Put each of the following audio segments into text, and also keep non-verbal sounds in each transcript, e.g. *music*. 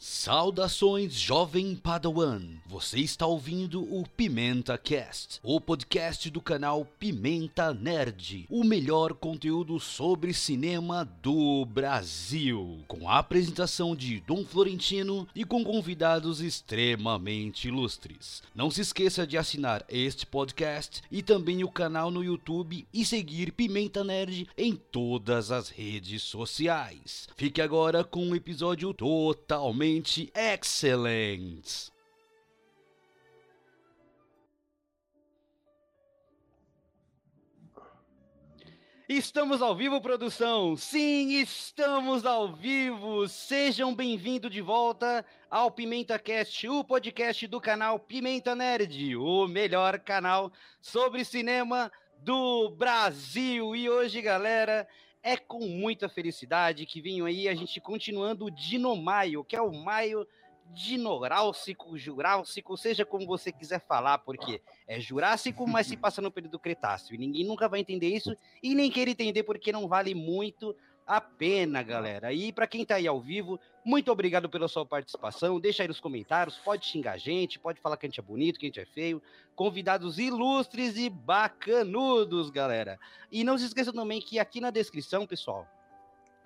Saudações, jovem Padawan! Você está ouvindo o Pimenta Cast, o podcast do canal Pimenta Nerd, o melhor conteúdo sobre cinema do Brasil, com a apresentação de Dom Florentino e com convidados extremamente ilustres. Não se esqueça de assinar este podcast e também o canal no YouTube e seguir Pimenta Nerd em todas as redes sociais. Fique agora com um episódio totalmente excelente. Estamos ao vivo, produção! Sim, estamos ao vivo! Sejam bem-vindos de volta ao Pimenta Cast, o podcast do canal Pimenta Nerd, o melhor canal sobre cinema do Brasil. E hoje, galera, é com muita felicidade que venho aí a gente continuando o Dinomaio, que é o maio dinorálcico, jurássico, seja como você quiser falar, porque é jurássico, mas se passa no período Cretáceo. E ninguém nunca vai entender isso e nem quer entender porque não vale muito a pena, galera. E para quem tá aí ao vivo, muito obrigado pela sua participação. Deixa aí nos comentários, pode xingar a gente, pode falar que a gente é bonito, que a gente é feio. Convidados ilustres e bacanudos, galera. E não se esqueça também que aqui na descrição, pessoal,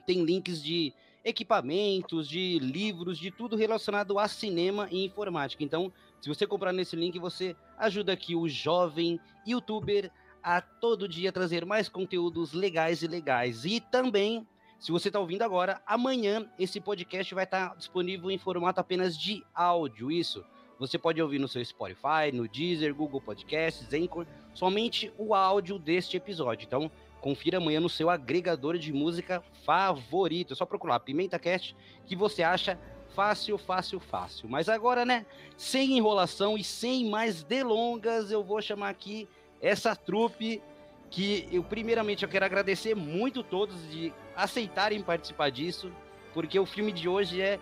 tem links de equipamentos, de livros, de tudo relacionado a cinema e informática. Então, se você comprar nesse link, você ajuda aqui o jovem youtuber a todo dia trazer mais conteúdos legais e legais. E também se você está ouvindo agora, amanhã esse podcast vai estar tá disponível em formato apenas de áudio. Isso. Você pode ouvir no seu Spotify, no Deezer, Google Podcasts, Anchor, somente o áudio deste episódio. Então, confira amanhã no seu agregador de música favorito. É só procurar Pimenta Cast que você acha fácil, fácil, fácil. Mas agora, né, sem enrolação e sem mais delongas, eu vou chamar aqui essa trupe que eu primeiramente eu quero agradecer muito todos de aceitarem participar disso, porque o filme de hoje é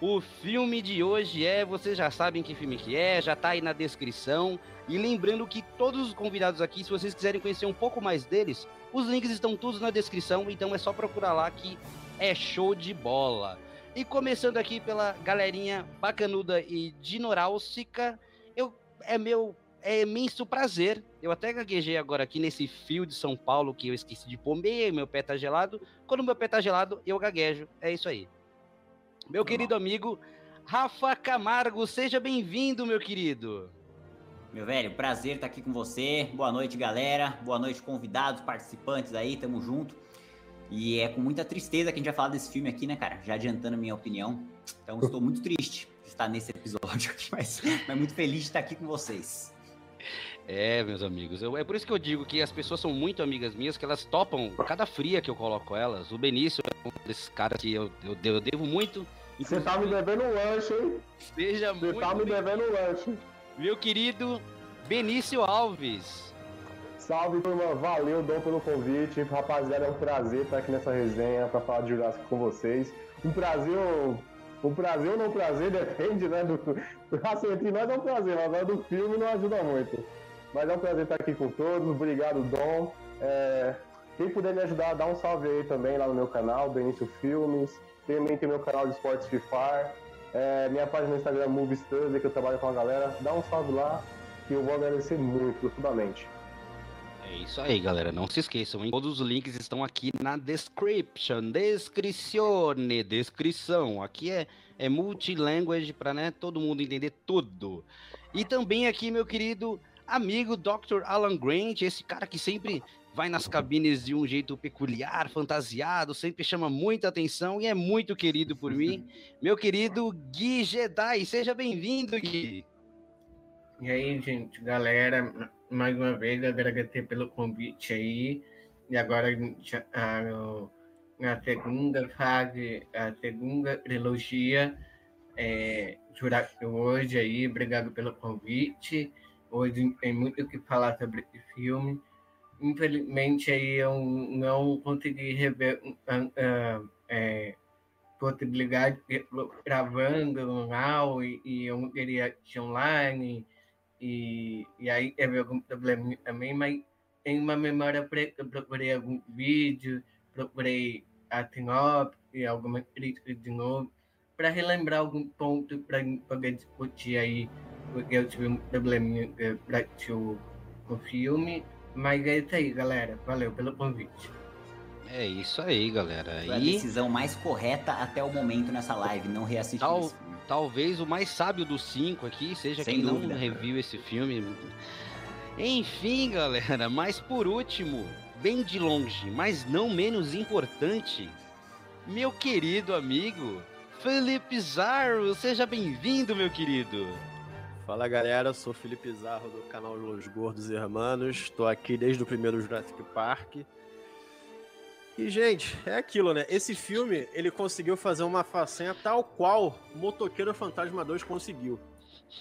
o filme de hoje é, vocês já sabem que filme que é, já tá aí na descrição. E lembrando que todos os convidados aqui, se vocês quiserem conhecer um pouco mais deles, os links estão todos na descrição, então é só procurar lá que é show de bola. E começando aqui pela galerinha bacanuda e dinorálcica, eu é meu é imenso prazer. Eu até gaguejei agora aqui nesse fio de São Paulo que eu esqueci de pôr meio, meu pé tá gelado. Quando meu pé tá gelado, eu gaguejo. É isso aí. Meu querido amigo Rafa Camargo, seja bem-vindo, meu querido. Meu velho, prazer estar aqui com você. Boa noite, galera. Boa noite, convidados, participantes aí, tamo junto. E é com muita tristeza que a gente vai falar desse filme aqui, né, cara? Já adiantando a minha opinião. Então, *laughs* estou muito triste de estar nesse episódio aqui, mas, mas muito feliz de estar aqui com vocês. É, meus amigos, eu, é por isso que eu digo que as pessoas são muito amigas minhas, que elas topam cada fria que eu coloco elas. O Benício é um desses caras que eu, eu, eu devo muito. Você tá me devendo um lanche, hein? Seja Você tá me devendo um lanche. Meu querido Benício Alves. Salve, turma. Valeu, Dom, pelo convite. Rapaziada, é um prazer estar aqui nessa resenha para falar de Jurassic com vocês. Um prazer, um prazer ou não prazer, *laughs* depende, né? Do, *laughs* assim, entre nós é um prazer, mas do filme não ajuda muito. Mas é um prazer estar aqui com todos. Obrigado, Dom. É, quem puder me ajudar, dá um salve aí também lá no meu canal, Benício Filmes. Também tem meu canal de esportes FIFA. É, minha página no Instagram Thursday, que eu trabalho com a galera. Dá um salve lá, que eu vou agradecer muito, profundamente. É isso aí, galera. Não se esqueçam, hein? Todos os links estão aqui na description. Descrizione, descrição. Aqui é, é multilanguage para né, todo mundo entender tudo. E também aqui, meu querido amigo Dr. Alan Grant, esse cara que sempre vai nas cabines de um jeito peculiar, fantasiado, sempre chama muita atenção e é muito querido por mim. *laughs* Meu querido Gui Jedi, seja bem-vindo, Gui. E aí, gente, galera, mais uma vez agradecer pelo convite aí. E agora a, na segunda fase, a segunda trilogia, é, hoje aí, obrigado pelo convite. Hoje tem muito o que falar sobre esse filme. Infelizmente, aí eu não consegui rever uh, uh, é, possibilidade de gravando no e, e eu não queria assistir online. E, e aí teve algum problema também, mas em uma memória preta, eu procurei algum vídeo, procurei a sinopse, alguma crítica de novo, para relembrar algum ponto para poder discutir aí, porque eu tive um probleminha para o, o filme. Mas é isso aí, galera. Valeu pelo convite. É isso aí, galera. Foi a decisão mais correta até o momento nessa live, não reassistir Tal, Talvez o mais sábio dos cinco aqui seja Sem quem dúvida. não reviu esse filme. Enfim, galera, mas por último, bem de longe, mas não menos importante, meu querido amigo Felipe Zarro, seja bem-vindo, meu querido. Fala galera, sou Felipe Zarro do canal Los Gordos Hermanos, estou aqui desde o primeiro Jurassic Park e, gente, é aquilo, né? Esse filme, ele conseguiu fazer uma façanha tal qual Motoqueiro Fantasma 2 conseguiu.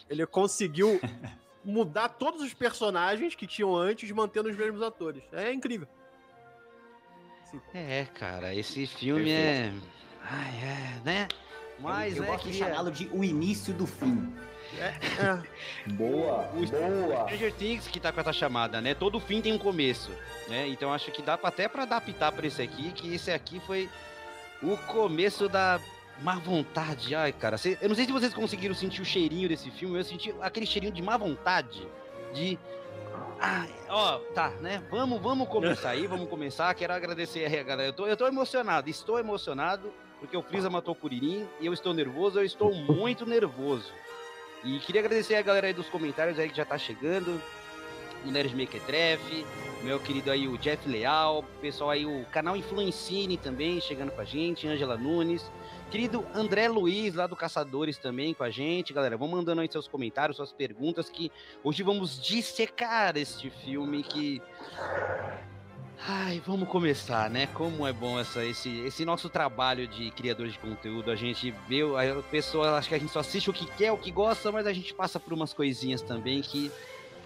Ele conseguiu *laughs* mudar todos os personagens que tinham antes, mantendo os mesmos atores. É incrível. Sim. É, cara, esse filme Perfeito. é... Ai, é, né? Mas, eu, eu né, gosto queria... de chamá-lo de o início do fim. É, é. Boa, o, boa. Stranger Things que tá com essa chamada, né? Todo fim tem um começo, né? Então acho que dá pra, até para adaptar para esse aqui, que esse aqui foi o começo da má vontade. Ai, cara, eu não sei se vocês conseguiram sentir o cheirinho desse filme, eu senti aquele cheirinho de má vontade, de ah, ó, tá, né? Vamos, vamos começar aí, vamos começar. Quero agradecer aí, galera. Eu tô, eu tô emocionado, estou emocionado, porque o Freeza matou o Kuririn e eu estou nervoso, eu estou muito nervoso. E queria agradecer a galera aí dos comentários aí que já tá chegando. Nerd Mequetrefe, meu querido aí o Jeff Leal, pessoal aí, o canal Influencine também chegando com a gente, Angela Nunes. Querido André Luiz, lá do Caçadores, também com a gente. Galera, vão mandando aí seus comentários, suas perguntas, que hoje vamos dissecar este filme que Ai, vamos começar, né? Como é bom essa, esse, esse nosso trabalho de criador de conteúdo. A gente vê, a pessoa acha que a gente só assiste o que quer, o que gosta, mas a gente passa por umas coisinhas também que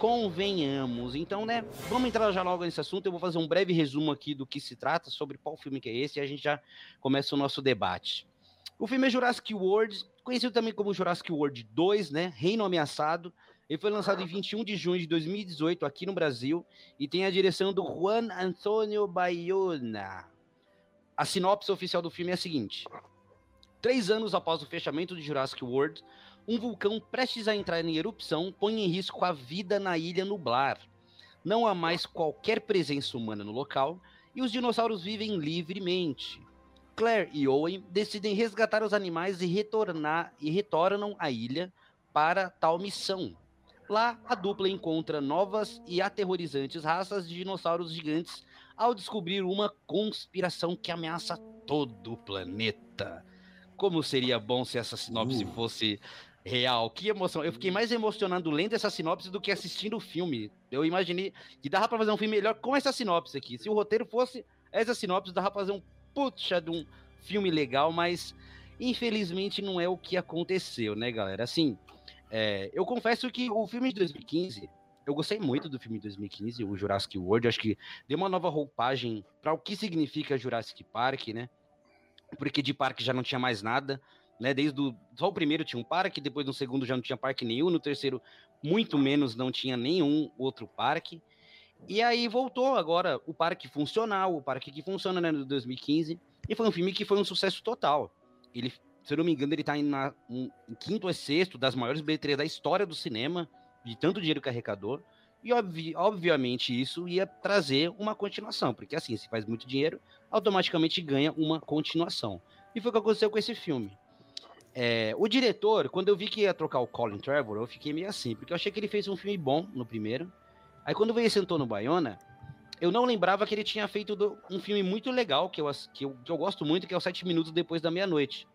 convenhamos. Então, né, vamos entrar já logo nesse assunto. Eu vou fazer um breve resumo aqui do que se trata, sobre qual filme que é esse, e a gente já começa o nosso debate. O filme é Jurassic World, conhecido também como Jurassic World 2, né? Reino Ameaçado. Ele foi lançado em 21 de junho de 2018 aqui no Brasil e tem a direção do Juan Antonio Bayona. A sinopse oficial do filme é a seguinte: Três anos após o fechamento de Jurassic World, um vulcão prestes a entrar em erupção põe em risco a vida na ilha Nublar. Não há mais qualquer presença humana no local e os dinossauros vivem livremente. Claire e Owen decidem resgatar os animais e retornar e retornam à ilha para tal missão. Lá, a dupla encontra novas e aterrorizantes raças de dinossauros gigantes ao descobrir uma conspiração que ameaça todo o planeta. Como seria bom se essa sinopse uh. fosse real. Que emoção. Eu fiquei mais emocionado lendo essa sinopse do que assistindo o filme. Eu imaginei que dava para fazer um filme melhor com essa sinopse aqui. Se o roteiro fosse essa sinopse, dava pra fazer um puxa de um filme legal, mas infelizmente não é o que aconteceu, né, galera? Assim, é, eu confesso que o filme de 2015, eu gostei muito do filme de 2015, o Jurassic World. Acho que deu uma nova roupagem para o que significa Jurassic Park, né? Porque de parque já não tinha mais nada, né? Desde o, só o primeiro tinha um parque, depois no segundo já não tinha parque nenhum, no terceiro muito menos não tinha nenhum outro parque. E aí voltou agora o parque funcional, o parque que funciona né, no 2015, e foi um filme que foi um sucesso total. Ele se eu não me engano, ele está em, em, quinto ou sexto das maiores bilheterias da história do cinema, de tanto dinheiro que arrecadou. E obvi obviamente isso ia trazer uma continuação, porque assim, se faz muito dinheiro, automaticamente ganha uma continuação. E foi o que aconteceu com esse filme. É, o diretor, quando eu vi que ia trocar o Colin Trevor, eu fiquei meio assim, porque eu achei que ele fez um filme bom no primeiro. Aí quando veio esse Antônio Baiona, eu não lembrava que ele tinha feito do, um filme muito legal, que eu, que, eu, que eu gosto muito, que é o Sete Minutos Depois da Meia-Noite.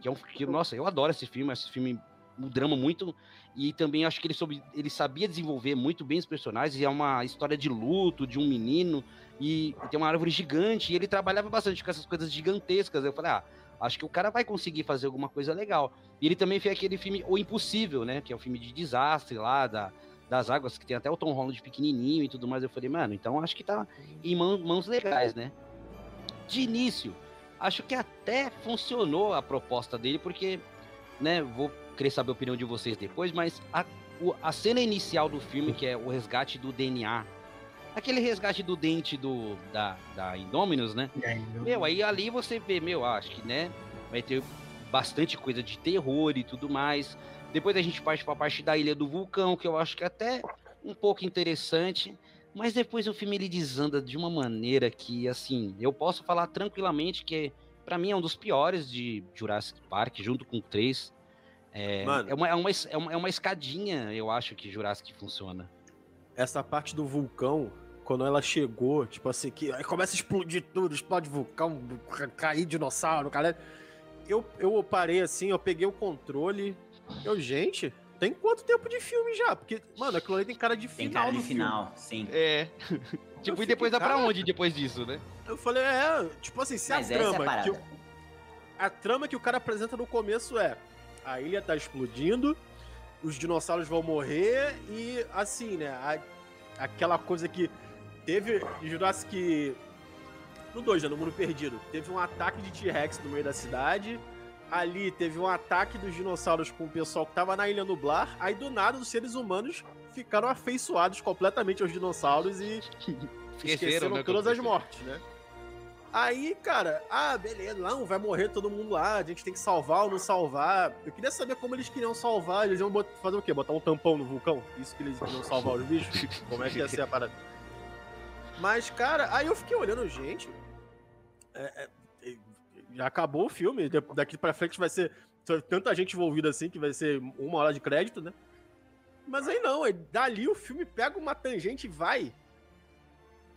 Que é um que, nossa, eu adoro esse filme, esse filme um drama muito e também acho que ele soube, ele sabia desenvolver muito bem os personagens, e é uma história de luto de um menino e, e, tem uma árvore gigante, e ele trabalhava bastante com essas coisas gigantescas. Eu falei: "Ah, acho que o cara vai conseguir fazer alguma coisa legal". E ele também fez aquele filme O Impossível, né, que é um filme de desastre lá da das águas, que tem até o Tom Holland pequenininho e tudo mais. Eu falei, mano, então acho que tá em mãos, mãos legais, né? De início, acho que até funcionou a proposta dele, porque, né, vou querer saber a opinião de vocês depois, mas a, a cena inicial do filme, que é o resgate do DNA, aquele resgate do dente do, da, da Indominus, né? É, meu, aí ali você vê, meu, acho que, né, vai ter bastante coisa de terror e tudo mais. Depois a gente parte para a parte da Ilha do Vulcão, que eu acho que é até um pouco interessante. Mas depois o filme ele desanda de uma maneira que, assim, eu posso falar tranquilamente que para mim é um dos piores de Jurassic Park, junto com o 3. É, é, uma, é, uma, é, uma, é uma escadinha, eu acho, que Jurassic funciona. Essa parte do vulcão, quando ela chegou, tipo assim, que aí começa a explodir tudo, explode vulcão, cair dinossauro, cara. Eu, eu parei assim, eu peguei o controle. Eu, gente, tem quanto tempo de filme já? Porque, mano, aquilo ali tem cara de final. Tem cara de final, sim. É. tipo, e depois dá pra onde depois disso, né? Eu falei, é, tipo assim, se Mas a trama. É a, que o, a trama que o cara apresenta no começo é: a ilha tá explodindo, os dinossauros vão morrer e, assim, né, a, aquela coisa que teve Jurassic. No 2, né, no Mundo Perdido, teve um ataque de T-Rex no meio da cidade ali teve um ataque dos dinossauros com o pessoal que tava na Ilha Nublar, aí do nada os seres humanos ficaram afeiçoados completamente aos dinossauros e esqueceram né, todas as mortes, né? Aí, cara, ah, beleza, não, vai morrer todo mundo lá, a gente tem que salvar ou não salvar. Eu queria saber como eles queriam salvar, eles iam fazer o quê? Botar um tampão no vulcão? Isso que eles queriam salvar os bichos? *laughs* Como é que ia ser a parada? Mas, cara, aí eu fiquei olhando, gente, é, é, já acabou o filme. Daqui pra frente vai ser tanta gente envolvida assim que vai ser uma hora de crédito, né? Mas aí não, dali o filme pega uma tangente e vai.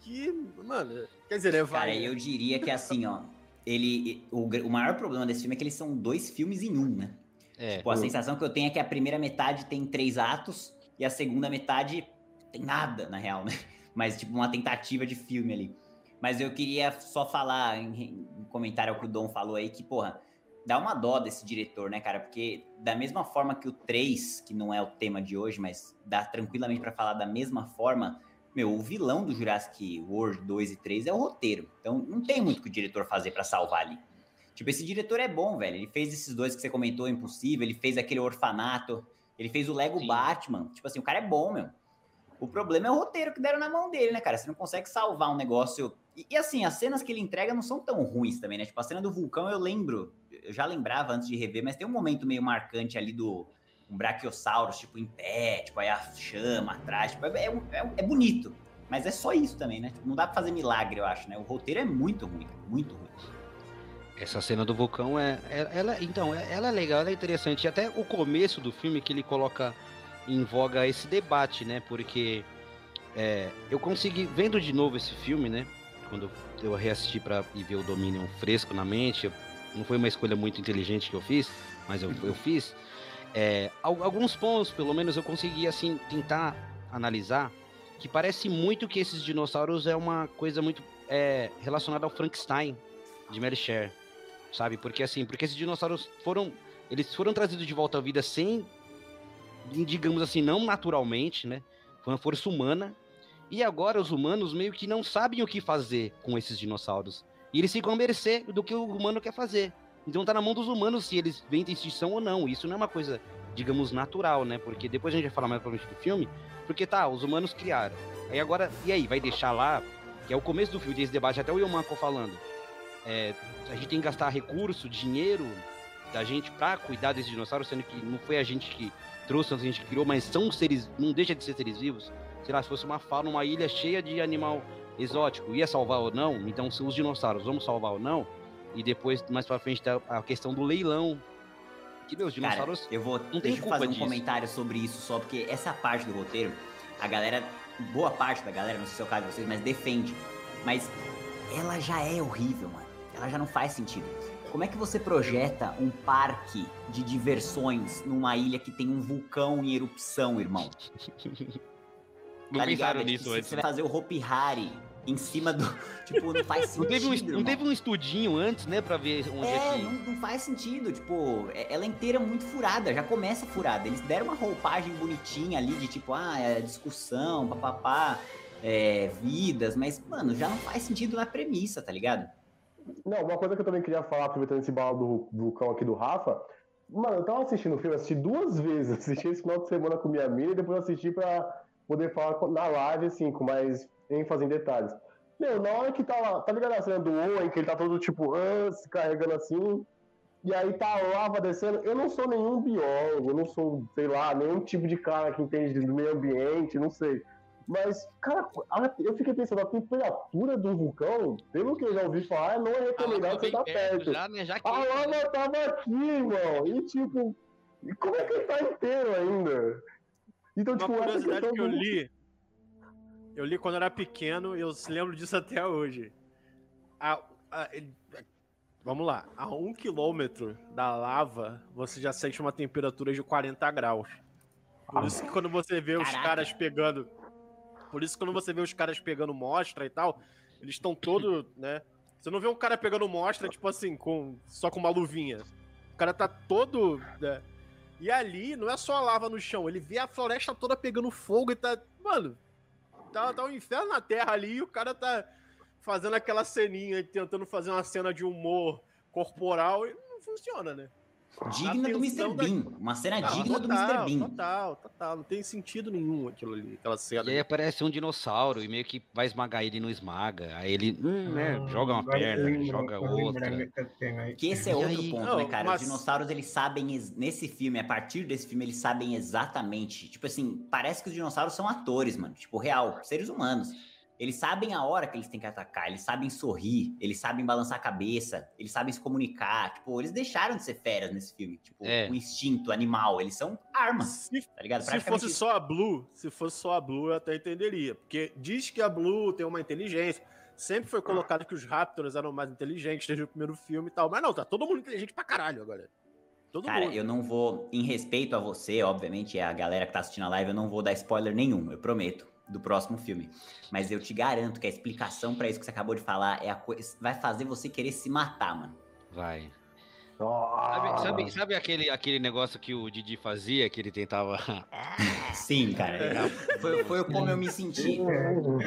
Que, mano, quer dizer, é vai. Cara, eu diria que assim, ó. Ele. O, o maior problema desse filme é que eles são dois filmes em um, né? É. Tipo, a sensação que eu tenho é que a primeira metade tem três atos e a segunda metade tem nada, na real, né? *laughs* Mas, tipo, uma tentativa de filme ali. Mas eu queria só falar, em, em comentário ao que o Dom falou aí, que, porra, dá uma dó desse diretor, né, cara? Porque da mesma forma que o 3, que não é o tema de hoje, mas dá tranquilamente para falar da mesma forma, meu, o vilão do Jurassic World 2 e 3 é o roteiro. Então não tem muito que o diretor fazer para salvar ali. Tipo, esse diretor é bom, velho. Ele fez esses dois que você comentou, Impossível, ele fez aquele Orfanato, ele fez o Lego Sim. Batman. Tipo assim, o cara é bom, meu. O problema é o roteiro que deram na mão dele, né, cara? Você não consegue salvar um negócio e, e, assim, as cenas que ele entrega não são tão ruins também, né? Tipo, a cena do vulcão eu lembro, eu já lembrava antes de rever, mas tem um momento meio marcante ali do um brachiosaurus, tipo, em pé, tipo, aí a chama atrás, tipo, é, é, é, é bonito. Mas é só isso também, né? Tipo, não dá pra fazer milagre, eu acho, né? O roteiro é muito ruim, muito ruim. Essa cena do vulcão é, é ela, então, é, ela é legal, ela é interessante. E até o começo do filme que ele coloca em voga esse debate, né? Porque é, eu consegui, vendo de novo esse filme, né? quando eu reassisti para ver o Dominion fresco na mente, não foi uma escolha muito inteligente que eu fiz, mas eu, eu fiz. É, alguns pontos, pelo menos, eu consegui assim tentar analisar que parece muito que esses dinossauros é uma coisa muito é, relacionada ao Frankenstein de Mary sabe? Porque assim, porque esses dinossauros foram eles foram trazidos de volta à vida sem, digamos assim, não naturalmente, né? Foi uma força humana e agora os humanos meio que não sabem o que fazer com esses dinossauros. E eles ficam a mercê do que o humano quer fazer. Então tá na mão dos humanos se eles vêm de extinção ou não. Isso não é uma coisa, digamos, natural, né? Porque depois a gente vai falar mais pra frente do filme. Porque tá, os humanos criaram. Aí agora, e aí, vai deixar lá, que é o começo do filme, desse debate, até o Yomako falando. É, a gente tem que gastar recurso, dinheiro da gente pra cuidar desses dinossauros, sendo que não foi a gente que trouxe, a gente que criou, mas são seres, não deixa de ser seres vivos sei lá, se fosse uma fauna, uma ilha cheia de animal exótico, ia salvar ou não? Então, se os dinossauros, vamos salvar ou não? E depois, mais pra frente, tá a questão do leilão. Que, meus dinossauros. Cara, eu vou. Não deixa eu fazer um disso. comentário sobre isso só, porque essa parte do roteiro, a galera, boa parte da galera, não sei se é o caso de vocês, mas defende. Mas ela já é horrível, mano. Ela já não faz sentido. Como é que você projeta um parque de diversões numa ilha que tem um vulcão em erupção, irmão? *laughs* Não tá pensaram ligado? nisso antes. Você vai fazer o Hopi Hari em cima do. *laughs* Tipo, não faz sentido. Não teve um, não teve um estudinho antes, né, pra ver onde é, é que. Não, não faz sentido. Tipo, é, ela é inteira muito furada, já começa furada. Eles deram uma roupagem bonitinha ali de tipo, ah, é discussão, papapá, é, vidas, mas, mano, já não faz sentido na premissa, tá ligado? Não, uma coisa que eu também queria falar, aproveitando esse bala do vulcão aqui do Rafa. Mano, eu tava assistindo o filme, assisti duas *laughs* vezes. Assisti esse final de semana com minha amiga e depois assisti pra poder falar na live, assim, com mais ênfase em detalhes. Meu, na hora que tá lá, tá ligado a cena do Owen, que ele tá todo tipo, ah, se carregando assim. e aí tá a lava descendo. Eu não sou nenhum biólogo, eu não sou, sei lá, nenhum tipo de cara que entende do meio ambiente, não sei. Mas, cara, a- eu fiquei pensando, a temperatura do vulcão, pelo que eu já ouvi falar, não é recomendado tá você estar perto perto. já, né? Já A quente, né? lava tava aqui, irmão. E tipo, como é que ele tá inteiro ainda? Então, Uma tipo, curiosidade que eu li. Eu li quando eu era pequeno e eu se lembro disso até hoje. A- a- ele- vamos lá. A um quilômetro da lava, você já sente uma temperatura de 40 graus. Por isso que quando você vê os Caraca. caras pegando. Por isso que quando você vê os caras pegando mostra e tal, eles estão todos, *laughs* né? Você não vê um cara pegando mostra, tipo assim, com só com uma luvinha. O cara tá todo. né? E ali não é só a lava no chão, ele vê a floresta toda pegando fogo e tá. Mano, tá, tá um inferno na terra ali e o cara tá fazendo aquela ceninha, tentando fazer uma cena de humor corporal e não funciona, né? Digna do Mr. tensão da- Bean. Uma cena Não, digna do total, Mr. Bean. Total, total. Não tem sentido nenhum aquilo ali, aquela cena. E aí aparece um dinossauro e meio que vai esmagar ele e não esmaga. Aí ele, hum, né, joga uma perna, lembro, joga outra. aí. Que esse é outro aí? ponto, Não, né, cara? mas- Os dinossauros, eles sabem, nesse filme, a partir desse filme, eles sabem exatamente. Tipo assim, parece que os dinossauros são atores, mano. Tipo, real, seres humanos. Eles sabem a hora que eles têm que atacar, eles sabem sorrir, eles sabem balançar a cabeça, eles sabem se comunicar. Tipo, eles deixaram de ser feras nesse filme. Tipo, É. o instinto animal, eles são armas, Se, tá ligado? se fosse isso. só a Blue, se fosse só a Blue, eu até entenderia. Porque diz que a Blue tem uma inteligência. Sempre foi colocado que os Raptors eram mais inteligentes desde o primeiro filme e tal. Mas não, tá todo mundo inteligente pra caralho agora. Todo Cara, mundo. eu não vou, em respeito a você, obviamente, é a galera que tá assistindo a live, eu não vou dar spoiler nenhum, eu prometo, do próximo filme. Mas eu te garanto que a explicação pra isso que você acabou de falar é a coisa. Vai fazer você querer se matar, mano. Vai. Ah, Sabe, sabe, sabe aquele, aquele negócio que o Didi fazia, que ele tentava. *laughs* Sim, cara. Foi, foi como eu me senti.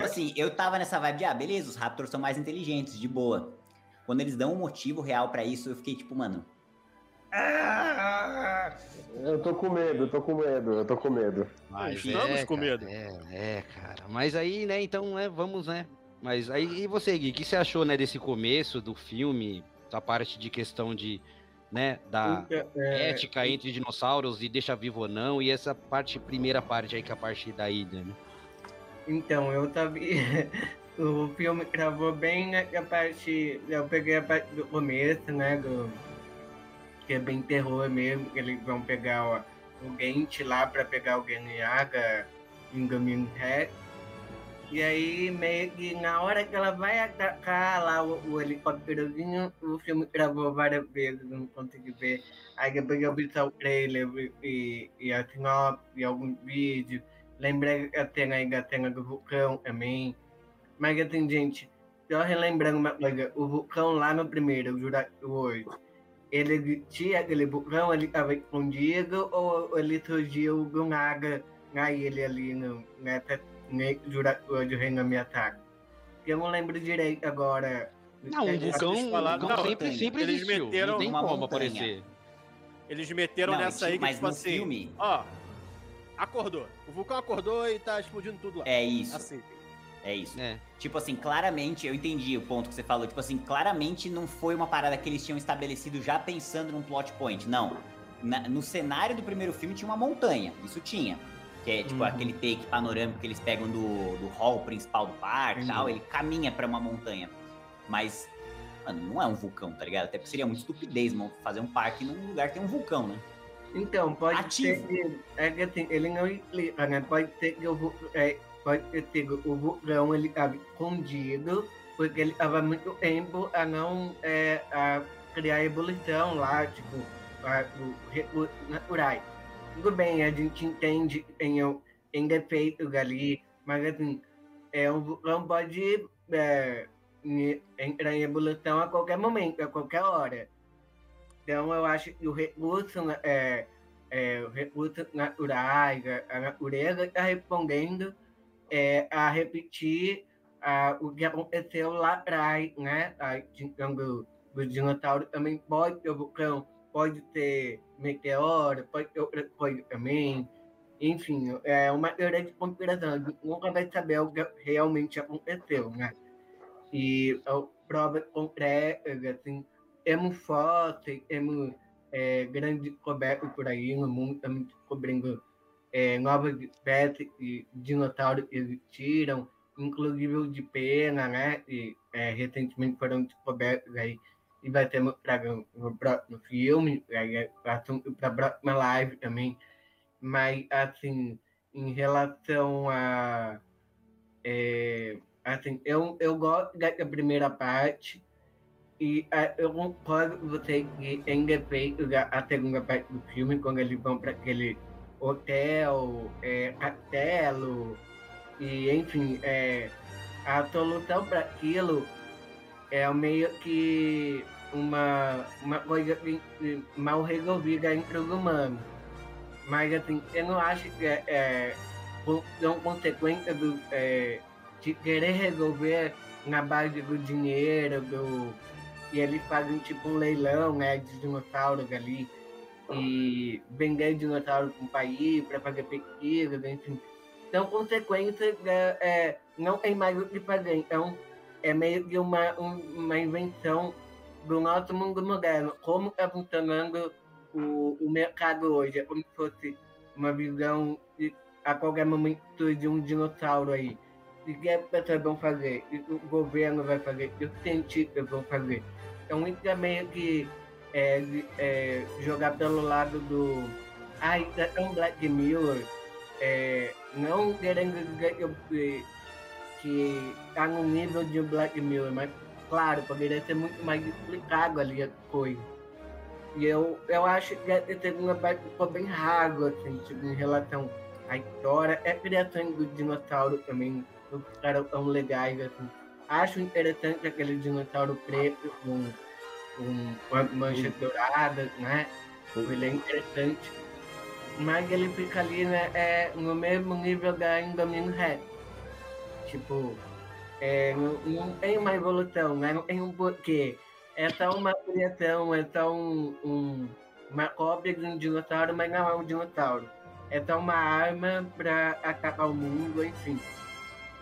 Assim, eu tava nessa vibe de, ah, beleza, os Raptors são mais inteligentes, de boa. Quando eles dão um motivo real pra isso, eu fiquei tipo, mano. Eu tô com medo, eu tô com medo, eu tô com medo. Mas Estamos é, com cara, medo. É, é, cara. Mas aí, né, então, né, vamos, né? Mas aí, e você, Gui, o que você achou, né, desse começo do filme, da parte de questão de, né, da É, ética entre dinossauros e deixa vivo ou não, e essa parte, primeira parte aí, que é a parte da ilha, né? Então, eu tava. *laughs* o filme gravou bem a parte. Eu peguei a parte do começo, né? Do, que é bem terror mesmo, que eles vão pegar ó, o Gent lá pra pegar o Genyaga em Gamin. E aí, meio que na hora que ela vai atacar lá o, o helicópterozinho, o filme gravou várias vezes, não consegui ver. Aí depois eu vi só o trailer e, e, a sinopse e alguns vídeos. Lembrei a cena aí da cena do vulcão também. Mas assim, gente, só relembrando uma coisa, o vulcão lá no primeiro, o Jurassic World, ele tinha aquele vulcão, ele estava escondido ou ele surgiu do nada na ilha ali no, nessa Jurassic World o Reino me ataca? Eu não lembro direito agora. Não, um É, vulcão, não, sempre, sempre Eles existiu. meteram não tem uma como montanha. aparecer. Eles meteram Não, nessa aí que, tipo assim, filme, ó, acordou. O vulcão acordou e tá explodindo tudo lá. é isso. Assim. É isso. É. Tipo assim, claramente, eu entendi o ponto que você falou. Tipo assim, claramente não foi uma parada que eles tinham estabelecido já pensando num plot point. Não. Na- no cenário do primeiro filme tinha uma montanha. Isso tinha. Que é tipo Uhum. aquele take panorâmico que eles pegam do, do hall principal do parque e tal. Uhum. Ele caminha pra uma montanha. Mas, mano, não é um vulcão, tá ligado? Até porque seria muito estupidez, mano, fazer um parque num lugar que tem um vulcão, né? Então, pode Ativo. ser que. É que assim, ele não explica, né? Pode ser que o, vu- é, pode que o vulcão ele estava escondido, porque ele estava muito tempo a não é, a criar ebulição lá, tipo, o recursos naturais. Tudo bem, a gente entende que tem, o- defeitos ali, mas assim, é, o vulcão pode é, em- entrar em ebulição a qualquer momento, a qualquer hora. Então eu acho que o recurso, é, é, os recursos naturais, a, a natureza está respondendo é, a repetir o que aconteceu lá atrás, né? A extinção do, dinossauro também pode ter vulcão, pode ter meteoro, pode ter outra coisa também. Enfim, é uma teoria de conspiração. Nunca vai saber o que realmente aconteceu, né? E a prova concreta, assim, temos fotos, temos é, grande descoberta por aí no mundo, estamos descobrindo é, novas espécies de dinossauros existiram, inclusive de pena, né? E é, recentemente foram descobertos aí e vai ter mostrado no próximo filme, é para a próxima live também. Mas, assim, em relação a. É, assim, eu, eu gosto da primeira parte e a, eu concordo com você que em defeito a segunda parte do filme, quando eles vão para aquele hotel, é, castelo, e enfim, é, a solução para aquilo é meio que uma, uma coisa mal resolvida entre os humanos. Mas assim, eu não acho que é, é são consequências do, é, de querer resolver na base do dinheiro, do, e eles fazem tipo um leilão né, de dinossauros ali e vender dinossauro para um país para fazer pesquisas, enfim. Então, consequências é, é, não tem mais o que fazer. Então, é meio que uma, uma invenção do nosso mundo moderno. Como está funcionando o, o mercado hoje? É como se fosse uma visão de, a qualquer momento de um dinossauro aí. O que as pessoas vão fazer? O governo vai fazer? O que os cientistas vão fazer? Então, isso é meio que é, é, jogar pelo lado do. Ai, é um Black Mirror. É, não querendo dizer que, que tá no nível de Black Mirror, mas claro, poderia ser muito mais explicado ali a coisa. E eu, eu acho que a segunda parte ficou bem raro, assim, tipo, em relação à história. É criação do dinossauro também, os caras tão legais, assim. Acho interessante aquele dinossauro preto com um, uma mancha dourada, né? Ele é interessante. Mas ele fica ali, né? É, no mesmo nível da Indominus Rex. Tipo, é, não, não, tem uma evolução, né? Não tem um porquê. É só uma criação, é só um, um, uma cópia de um dinossauro, mas não é um dinossauro. É só uma arma para atacar o mundo, enfim.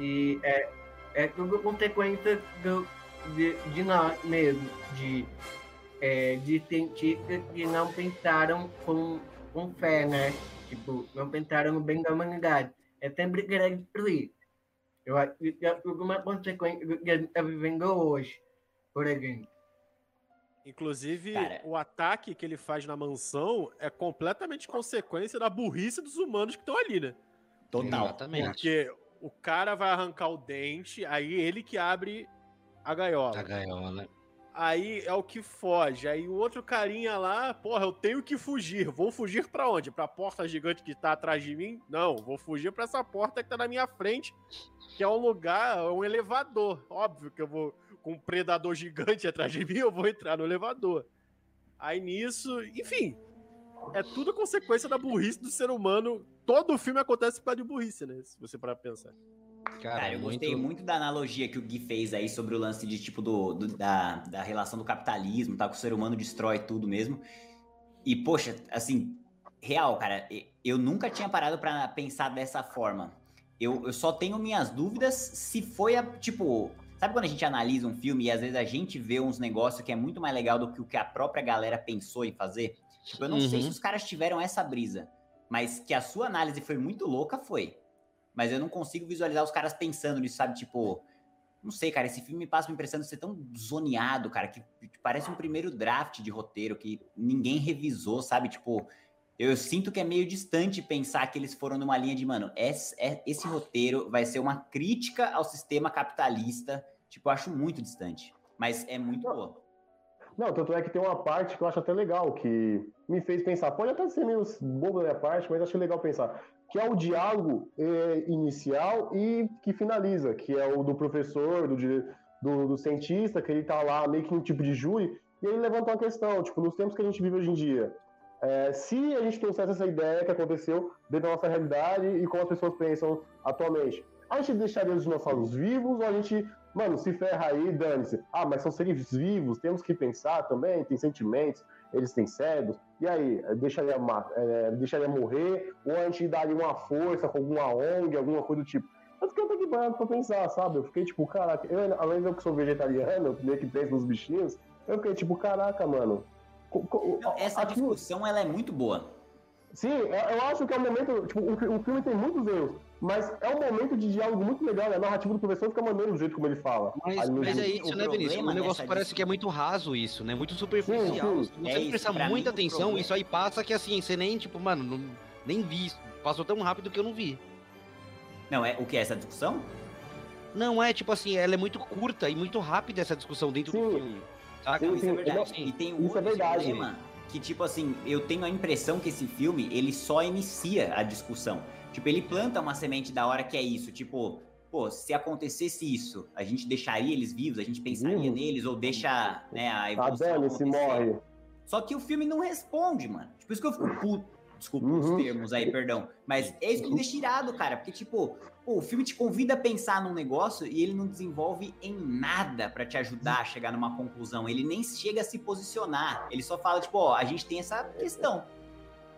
E é, é tudo consequência do, de, de nós mesmo, de, é, de cientistas que não pensaram com, com fé, né? Tipo, não pensaram no bem da humanidade. É sempre querer destruir. Eu acho que é alguma consequência do que a gente está vivendo hoje, por exemplo. Inclusive, Cara. o ataque que ele faz na mansão é completamente consequência da burrice dos humanos que estão ali, né? Total. Exatamente. Porque o cara vai arrancar o dente, aí ele que abre a gaiola. A gaiola. Aí é o que foge. Aí o outro carinha lá, porra, eu tenho que fugir. Vou fugir para onde? Pra porta gigante que tá atrás de mim? Não, vou fugir para essa porta que tá na minha frente, que é um lugar, é um elevador. Óbvio que eu vou com um predador gigante *laughs* atrás de mim, eu vou entrar no elevador. Aí nisso, enfim, é tudo consequência da burrice do ser humano. Todo o filme acontece por causa de burrice, né? Se você parar pra pensar. Cara, Cara eu muito... gostei muito da analogia que o Gui fez aí sobre o lance de tipo do, do da, da relação do capitalismo, tá? Que o ser humano destrói tudo mesmo. E, poxa, assim, real, cara, eu nunca tinha parado para pensar dessa forma. Eu, eu só tenho minhas dúvidas se foi a, tipo, sabe quando a gente analisa um filme e às vezes a gente vê uns negócios que é muito mais legal do que o que a própria galera pensou em fazer? Tipo, eu não uhum. sei se os caras tiveram essa brisa, mas que a sua análise foi muito louca, foi mas eu não consigo visualizar os caras pensando nisso, sabe? Tipo, não sei, cara, esse filme me passa uma impressão de ser tão zoneado, cara, que parece um primeiro draft de roteiro que ninguém revisou, sabe? Tipo, eu sinto que é meio distante pensar que eles foram numa linha de, mano, esse, é, esse roteiro vai ser uma crítica ao sistema capitalista. Tipo, eu acho muito distante, mas é muito boa. Não, tanto é que tem uma parte que eu acho até legal, que me fez pensar. Pode até ser meio bobo da minha parte, mas acho legal pensar que é o diálogo é, inicial e que finaliza, que é o do professor, do, do, do cientista, que ele está lá meio que um tipo de júri, e ele levanta uma questão, tipo, nos tempos que a gente vive hoje em dia, é, se a gente trouxesse essa ideia que aconteceu dentro da nossa realidade e como as pessoas pensam atualmente, a gente deixaria os dinossauros vivos ou a gente, mano, se ferra aí, dane-se. Ah, mas são seres vivos, temos que pensar também, tem sentimentos, eles têm cegos. E aí, deixaria, é, deixaria morrer? Ou a gente daria uma força com alguma ONG, alguma coisa do tipo? Eu tô aqui parado pra pensar, sabe? Eu fiquei tipo, caraca, eu, além de eu que sou vegetariano, eu meio que penso nos bichinhos, Eu fiquei tipo, caraca, mano. Não, essa aquilo- discussão ela é muito boa. Sim, eu, acho que é um momento. Tipo, o filme tem muitos erros, mas é um momento de diálogo muito legal. né? A narrativa do professor fica maneiro do jeito como ele fala. Mas, no mas é isso, O né, Vinícius? O negócio parece que é muito raso isso, né? Muito superficial. Sim, sim. Você É não isso, prestar muita mim, atenção, isso aí passa que assim, você nem, tipo, mano, não- nem vi. Passou tão rápido que eu não vi. Não, é o que é essa discussão? Não é, tipo assim, ela é muito curta e muito rápida essa discussão dentro do Sim. filme. Saca? Sim, isso é verdade. e tem um isso é outro verdade. problema que, tipo assim, eu tenho a impressão que esse filme, ele só inicia a discussão. Tipo, ele planta uma semente da hora que é isso. Tipo, pô, se acontecesse isso, a gente deixaria eles vivos? A gente pensaria Vivos? neles? Ou deixa, né, a evolução se morre. Só que o filme não responde, mano. Tipo, isso que eu fico puto. Desculpa Uhum. os termos aí, perdão. Mas é isso que me deixa irado, cara. Porque, tipo, pô, o filme te convida a pensar num negócio e ele não desenvolve em nada pra te ajudar a chegar numa conclusão. Ele nem chega a se posicionar. Ele só fala, tipo, ó, a gente tem essa questão.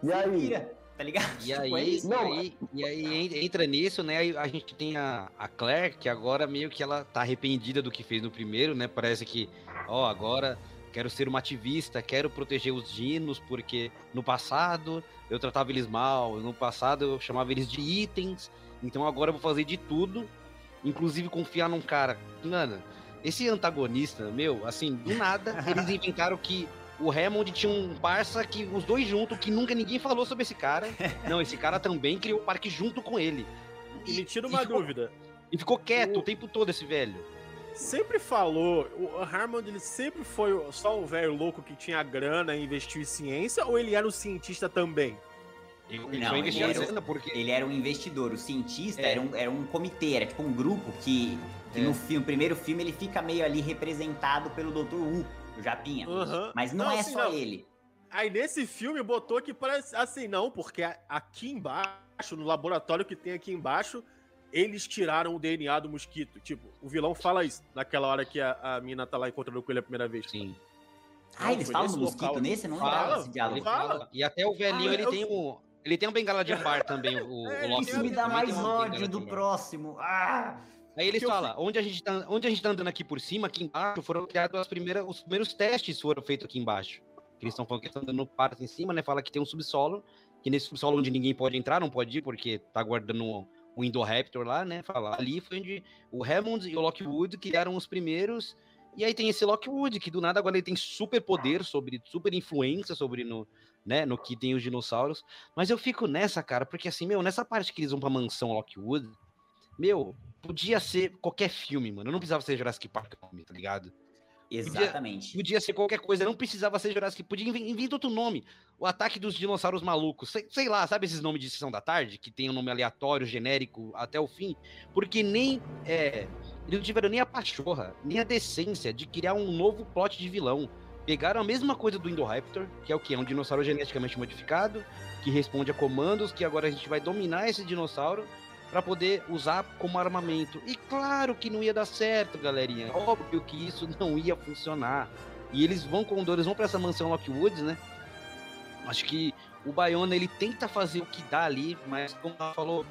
E aí? vira, tá ligado? E *laughs* Tipo, aí, é isso. Não, aí, e aí en- entra nisso, né? aí A gente tem a, a Claire, que agora meio que ela tá arrependida do que fez no primeiro, né? Parece que, ó, agora quero ser uma ativista, quero proteger os dinos, porque no passado eu tratava eles mal, no passado eu chamava eles de itens, então agora eu vou fazer de tudo, inclusive confiar num cara. Mano, esse antagonista, meu, assim, do nada, eles *laughs* inventaram que o Hammond tinha um parça que os dois juntos, que nunca ninguém falou sobre esse cara. *laughs* Não, esse cara também criou o parque junto com ele. E me tira uma e ficou- dúvida. E ficou quieto O- o tempo todo esse velho. Sempre falou, o Harmond ele sempre foi só um velho louco que tinha grana e investiu em ciência, ou ele era um cientista também? Ele Não, ele era- porque. Ele era um investidor, o cientista É. era, um, era um comitê, era tipo um grupo que, que É. no filme, primeiro filme ele fica meio ali representado pelo Dr. Wu, o Japinha. Aham. Mas não, Não, é assim, só não. ele. Aí nesse filme botou que parece assim, não, porque aqui embaixo, no laboratório que tem aqui embaixo, eles tiraram o DNA do mosquito. Tipo, o vilão fala isso naquela hora que a, a mina tá lá encontrando com ele a primeira vez. Sim. Ah, eles foi falam nesse do mosquito local. nesse? Eu não Fala, desse diálogo. Fala. fala. E até o velhinho, Ah, ele eu- tem um. Ele tem um bengala de bar também, o, É, o Loki. Isso me dá mais ódio do próximo. Ah! Aí eles eu falam, onde a, gente tá, onde a gente tá andando aqui por cima, aqui embaixo, foram criados as primeiras, os primeiros testes foram feitos aqui embaixo. Eles estão falando que estão andando no parque em cima, né? Fala que tem um subsolo, que nesse subsolo onde ninguém pode entrar, não pode ir, porque tá guardando o, o Indoraptor lá, né? Fala, ali foi onde o Hammond e o Lockwood criaram os primeiros. E aí tem esse Lockwood, que do nada agora ele tem super poder sobre, super influência sobre no, né, no que tem os dinossauros. Mas eu fico nessa, cara, porque assim, meu, nessa parte que eles vão pra mansão Lockwood, meu, podia ser qualquer filme, mano. Não precisava ser Jurassic Park, tá ligado? Exatamente. Podia ser qualquer coisa, não precisava ser Jurassic Podia inven- inventa outro nome. O ataque dos dinossauros malucos. Sei, sei lá, sabe esses nomes de sessão da tarde? Que tem um nome aleatório, genérico, até o fim? Porque nem. É, eles não tiveram nem a pachorra, nem a decência de criar um novo plot de vilão. Pegaram a mesma coisa do Indoraptor, que é o que? É um dinossauro geneticamente modificado, que responde a comandos, que agora a gente vai dominar esse dinossauro para poder usar como armamento. E claro que não ia dar certo, galerinha. Óbvio que isso *laughs* não ia funcionar. E eles vão quando eles vão para essa mansão Lockwood, né? Acho que o Bayona ele tenta fazer o que dá ali, mas como ela falou,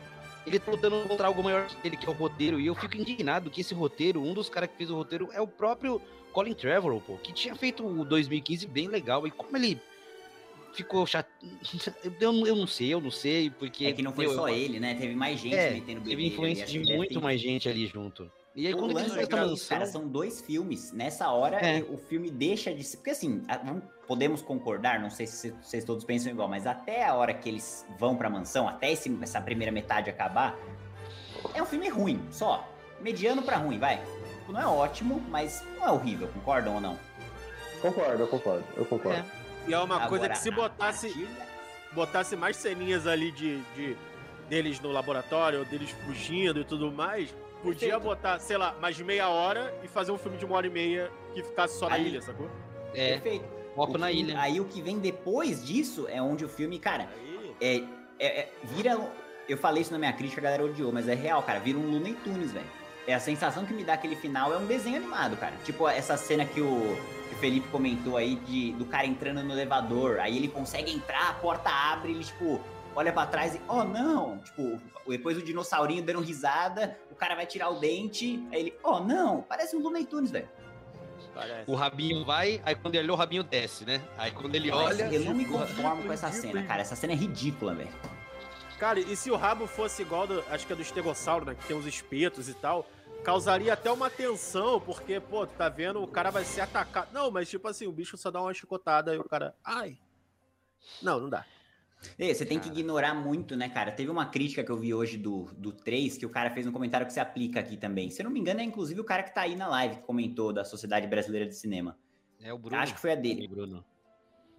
ele tá lutando contra algo maior que ele, que é o roteiro. E eu fico indignado que esse roteiro, um dos caras que fez o roteiro é o próprio Colin Trevorrow, pô, que tinha feito o 2015 bem legal. E como ele ficou chato. *laughs* Eu, não- eu não sei, eu não sei, porque. É que não foi só ele, né? Teve mais gente É, metendo Teve bedelho influência ali, de muito mais gente ali junto. E aí, O quando eles é mansão. cara, são dois filmes. Nessa hora, É. o filme deixa de ser. Porque assim, podemos concordar, não sei se vocês todos pensam igual, mas até a hora que eles vão pra mansão, até esse- essa primeira metade acabar, é um filme ruim, só. Mediano pra ruim, vai. Não é ótimo, mas não é horrível, concordam ou não? Concordo, eu concordo, eu concordo. É. E é uma coisa Agora, que se botasse, botasse mais ceninhas ali de, de- deles no laboratório, deles fugindo e tudo mais, podia Perfeito. botar, sei lá, mais meia hora e fazer um filme de uma hora e meia que ficasse só na Aí- ilha, sacou? É, Perfeito. foco na que- ilha. Aí o que vem depois disso é onde o filme, cara, é, é- é- vira. Eu falei isso na minha crítica, a galera odiou, mas é real, cara. Vira um Looney Tunes, velho. É a sensação que me dá aquele final é um desenho animado, cara. Tipo essa cena que o, o Felipe comentou aí de, do cara entrando no elevador. Aí ele consegue entrar, a porta abre, ele, tipo, olha pra trás e. Oh, não! Tipo, depois o dinossaurinho dando risada, o cara vai tirar o dente, aí ele. Oh, não! Parece um Looney Tunes, velho. Parece. O rabinho vai, aí quando ele olha, o rabinho desce, né? Aí quando ele olha. eu não me conformo com essa cena, cara. Essa cena é ridícula, velho. Cara, e se o rabo fosse igual, do, acho que é do estegossauro, né? Que tem uns espetos e tal, causaria até uma tensão, porque, pô, tá vendo, o cara vai ser atacado. Não, mas tipo assim, o bicho só dá uma chicotada e o cara. Ai. Não, não dá. Ei, Você tem que ignorar muito, né, cara? Teve uma crítica que eu vi hoje do, do 3 que o cara fez um comentário que se aplica aqui também. Se eu não me engano, é inclusive o cara que tá aí na live que comentou da Sociedade Brasileira de Cinema. É o Bruno. Acho que foi a dele. Bruno.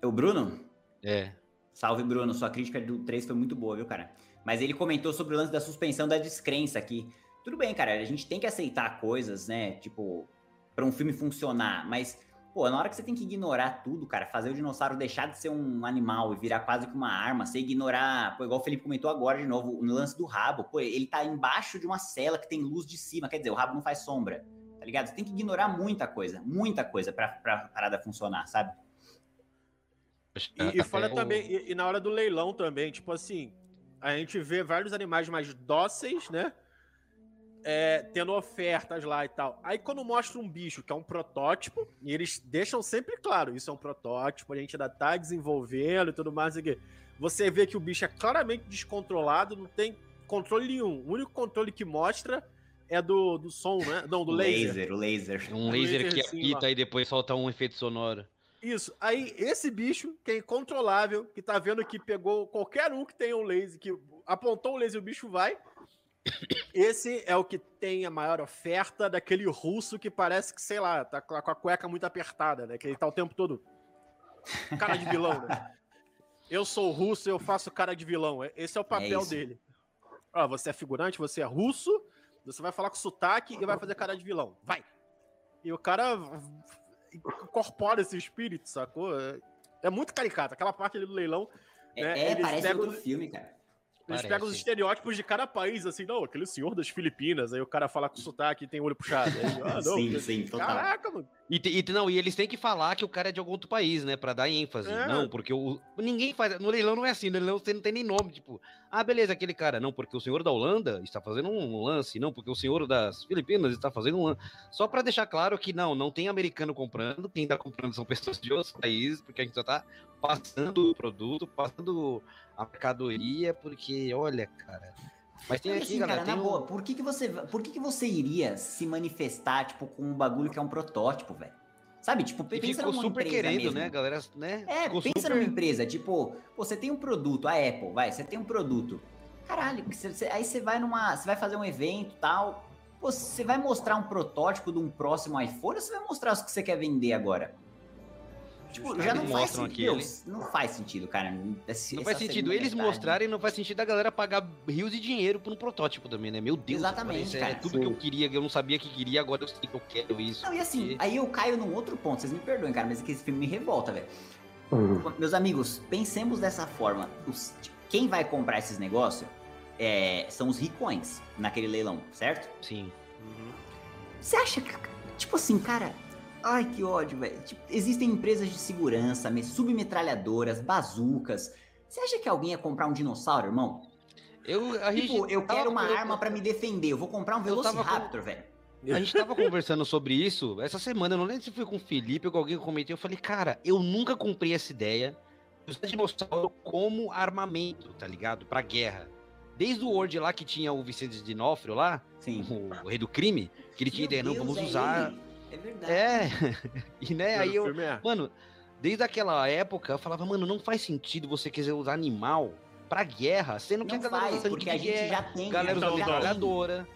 É o Bruno? É. Salve, Bruno. Sua crítica do 3 foi muito boa, viu, cara? Mas ele comentou sobre o lance da suspensão da descrença aqui. Tudo bem, cara, a gente tem que aceitar coisas, né? Tipo, pra um filme funcionar, mas, pô, na hora que você tem que ignorar tudo, cara, fazer o dinossauro deixar de ser um animal e virar quase que uma arma, você ignorar, pô, igual o Felipe comentou agora de novo, no lance do rabo, pô, ele tá embaixo de uma cela que tem luz de cima, quer dizer, o rabo não faz sombra, tá ligado? Você tem que ignorar muita coisa, muita coisa pra, pra parada funcionar, sabe? E, e fora também, e, e na hora do leilão também, tipo assim, a gente vê vários animais mais dóceis, né? É, tendo ofertas lá e tal. Aí quando mostra um bicho que é um protótipo, e eles deixam sempre claro, isso é um protótipo, a gente ainda tá desenvolvendo e tudo mais, você vê que o bicho é claramente descontrolado, não tem controle nenhum. O único controle que mostra é do, do som, né? Não, do laser. o laser. Um Um laser que apita e depois solta um efeito sonoro. Isso. Aí, esse bicho, que é incontrolável, que tá vendo que pegou qualquer um que tenha um laser, que apontou o laser e o bicho vai. Esse é o que tem a maior oferta daquele russo que parece que, sei lá, tá com a cueca muito apertada, né? Que ele tá o tempo todo. Cara de vilão, né? Eu sou russo, eu faço cara de vilão. Esse é o papel isso. dele. Ó, você é figurante, você é russo, você vai falar com sotaque e vai fazer cara de vilão. Vai! E o cara incorpora esse espírito, sacou? É, é muito caricato. Aquela parte ali do leilão, É, né, é, parece outro filme, cara. Eles Parece. pegam os estereótipos de cada país, assim, não, aquele senhor das Filipinas, aí o cara fala com sotaque e tem olho puxado. Aí, ah, *laughs* não, Sim, sim, total. Caraca, mano. E, e não, e eles têm que falar que o cara é de algum outro país, né? Pra dar ênfase. É. Não, porque o, ninguém faz. No leilão não é assim, no leilão você não tem nem nome. Tipo, ah, beleza, aquele cara. Não, porque o senhor da Holanda está fazendo um lance. Não, porque o senhor das Filipinas está fazendo um lance. Só pra deixar claro que não, não tem americano comprando. Quem tá comprando são pessoas de outros países, porque a gente só tá passando o produto, passando a mercadoria, porque, olha, cara. Mas tem Mas aqui, assim, galera. cara, na tem um- boa, por que, que você, por que, que você iria se manifestar, tipo, com um bagulho que é um protótipo, velho? Sabe, tipo, E pensa ficou numa super empresa querendo, mesmo. né, galera? Né? É, Ficou pensa super- numa empresa, tipo, você tem um produto, a Apple, vai, você tem um produto. Caralho, você- você- aí você vai numa, você vai fazer um evento tal, pô, você vai mostrar um protótipo de um próximo iPhone ou você vai mostrar os que você quer vender agora? Tipo, já não faz mostram sentido, aqui, não faz sentido, cara. Esse- Não faz sentido eles metade- mostrarem, não faz sentido a galera pagar rios de dinheiro por um protótipo também, né? Meu Deus, Exatamente, é cara. tudo Sim. que eu queria, que eu não sabia que queria, agora eu sei que eu quero isso. Não, e assim, porque- aí eu caio num outro ponto, vocês me perdoem, cara, mas é que esse filme me revolta, velho. Uhum. Meus amigos, pensemos dessa forma. Os- quem vai comprar esses negócios é, são os ricões naquele leilão, certo? Sim. Você acha que, tipo assim, cara, ai que ódio, velho. Tipo, existem empresas de segurança, me- submetralhadoras, bazucas. Você acha que alguém ia comprar um dinossauro, irmão? Eu, a gente Tipo, eu quero uma arma pra me defender. Eu vou comprar um Velociraptor, velho. A gente tava conversando sobre isso essa semana, eu não lembro se foi com o Felipe ou com alguém que comentei. Eu falei, cara, eu nunca comprei essa ideia de usar dinossauro como armamento, tá ligado? Pra guerra. Desde o Word lá que tinha o Vicente Dinófrio lá, Sim. o, o rei do crime, que ele tinha Meu ideia, não, Deus, vamos é usar. ele. É verdade. É, *laughs* e né, aí eu, é. Mano, desde aquela época eu falava, mano, não faz sentido você quiser usar animal pra guerra, sendo que Não a galera faz, porque a gente guerra, já tem. galera usa a gente já tem. metralhadora.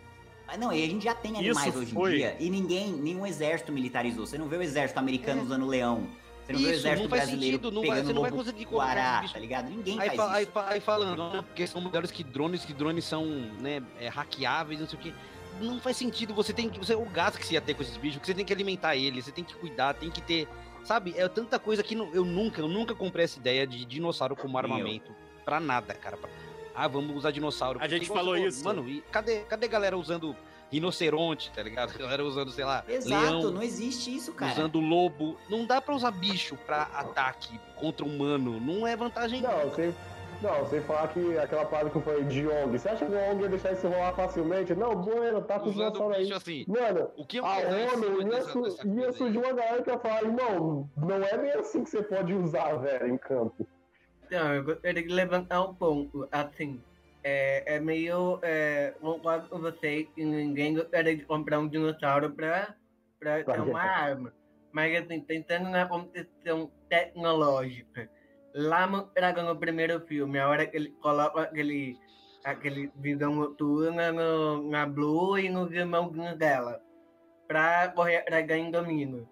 Ah, Não, e a gente já tem animais Isso hoje foi- em dia e ninguém, nenhum exército militarizou. Você não vê o exército americano É. usando leão. Você não vê o Isso, exército não faz brasileiro sentido, não vai- pegando você não vai conseguir guará, tá ligado? Ninguém Aí, faz fa- isso. aí, aí falando, não, porque são melhores que drones, que drones são, né, é, hackeáveis, não sei o que. Não faz sentido, você tem que. Você, o gasto que você ia ter com esses bichos, que você tem que alimentar eles, você tem que cuidar, tem que ter. Sabe, é tanta coisa que não- eu nunca, eu nunca comprei essa ideia de dinossauro como Nem eu. armamento. Pra nada, cara. Pra- ah, vamos usar dinossauro. A gente falou isso. Mano, e cadê, cadê galera usando rinoceronte, tá ligado? *laughs* Galera usando, sei lá, Exato, leão, não existe isso, cara. usando lobo. Não dá pra usar bicho pra ataque contra humano. Não é vantagem Não, você, Não, sem falar que aquela parada que eu falei de ONG. Você acha que o ONG ia deixar isso rolar facilmente? Não, bueno, tá com os Usando o dinossauros aí. assim. Mano, O que a ONU ia, su- ia surgir uma galera que ia falar, irmão, não é bem assim que você pode usar, velho, em campo. Então, eu gostaria de levantar um ponto, assim, é, é meio, é, concordo com você que ninguém gostaria de comprar um dinossauro pra, pra ter uma arma, mas assim, pensando na competição tecnológica, lá mostrado no primeiro filme, a hora que ele coloca aquele, aquele visão noturna no, na Blue e nos irmãozinhos dela, pra correr atrás da Indomino.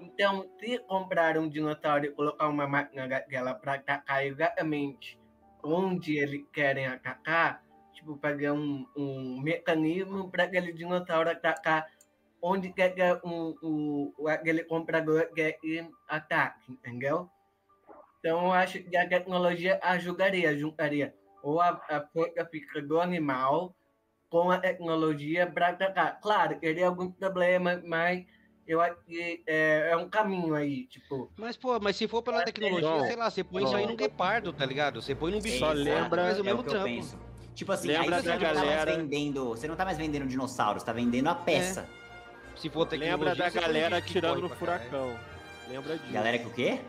Então, se comprar um dinossauro e colocar uma máquina daquela para atacar exatamente onde eles querem atacar, tipo, fazer um, um mecanismo para aquele dinossauro atacar onde quer que um, o- aquele comprador quer ir ataque, entendeu? Então, eu acho que a tecnologia ajudaria, juntaria ou a, a força física do animal com a tecnologia para atacar. Claro, teria algum problema, mas eu acho que é, é um caminho aí, tipo. Mas, pô, mas se for pela tecnologia, Não, sei lá, você põe isso aí não. num guepardo, tá ligado? Você põe num bicho. Só lembra- faz o é mesmo o que eu trampo. penso. Tipo assim, Lembra aí você da não tá mais galera- vendendo. Você não tá mais vendendo dinossauros, tá vendendo a peça. Se for tecnologia. Lembra da galera corre no furacão. Lembra disso. Galera que o quê?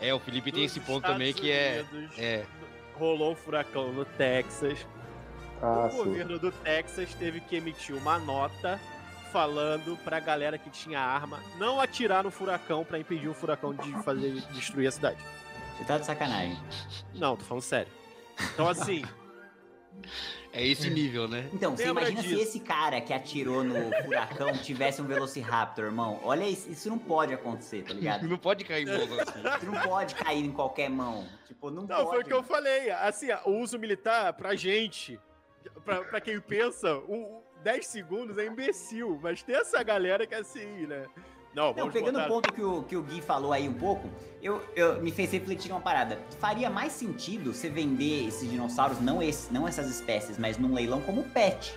É, o Felipe tem esse ponto Estados também que é. É. Rolou um furacão no Texas. Ah, o sim. governo do Texas teve que emitir uma nota falando pra galera que tinha arma não atirar no furacão pra impedir o furacão de fazer destruir a cidade. Você tá de sacanagem. Não, tô falando sério. Então assim, *laughs* É esse nível, né? Então, você imagina se disso. esse cara que atirou no furacão *laughs* tivesse um Velociraptor, irmão. Olha isso, isso não pode acontecer, tá ligado? *laughs* Não pode cair em assim. Isso não pode cair em qualquer mão. Tipo, não, não, pode. foi o que eu mano. falei. Assim, o uso militar pra gente, pra, pra quem pensa, o, o 10 segundos é imbecil, mas tem essa galera que é assim, né? Não, Não, pegando botar... o ponto que o, que o Gui falou aí um pouco, eu, eu me fez refletir uma parada. Faria mais sentido você vender esses dinossauros, não esses, não essas espécies, mas num leilão como pet.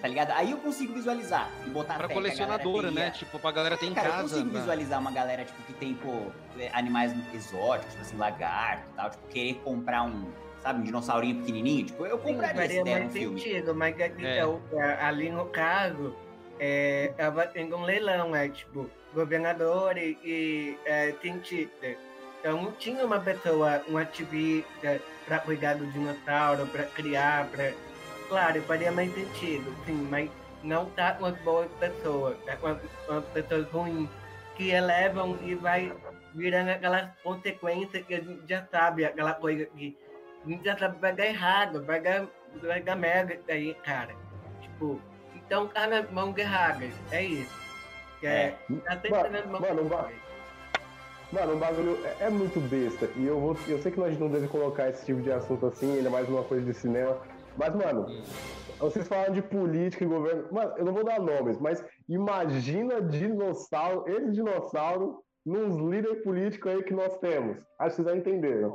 Tá ligado? Aí eu consigo visualizar e botar Pra fé colecionadora, né? Tipo, pra galera ter em Cara, eu casa. consigo né? visualizar uma galera, tipo, que tem, pô, animais exóticos, tipo assim, lagarto e tal, tipo, querer comprar um, sabe, um dinossaurinho pequenininho, tipo, eu compraria se faria mais um filme. sentido, mas É. é, o- é, ali no caso, é, tava tendo um leilão, é tipo, governador e, e é, cientista. Então não tinha uma pessoa, um ativista para cuidar do dinossauro, para criar, para. Claro, faria mais sentido, sim, mas não tá com as boas pessoas, tá com as, com as pessoas ruins que elevam e vai virando aquelas consequências que a gente já sabe, aquela coisa que a gente já sabe vai dar errado, vai dar, vai dar merda isso aí, cara. Tipo, então tá nas mãos erradas, é isso. Que é, tá sempre Mano, nas mãos mano, ba- erradas. Mano, o bagulho é, é muito besta. E eu vou. Eu sei que nós não devemos colocar esse tipo de assunto assim, ainda mais numa coisa de cinema. Mas, mano, vocês falaram de política e governo. Mano, eu não vou dar nomes, mas imagina dinossauro, esse dinossauro, nos líderes políticos aí que nós temos. Acho que vocês já entenderam.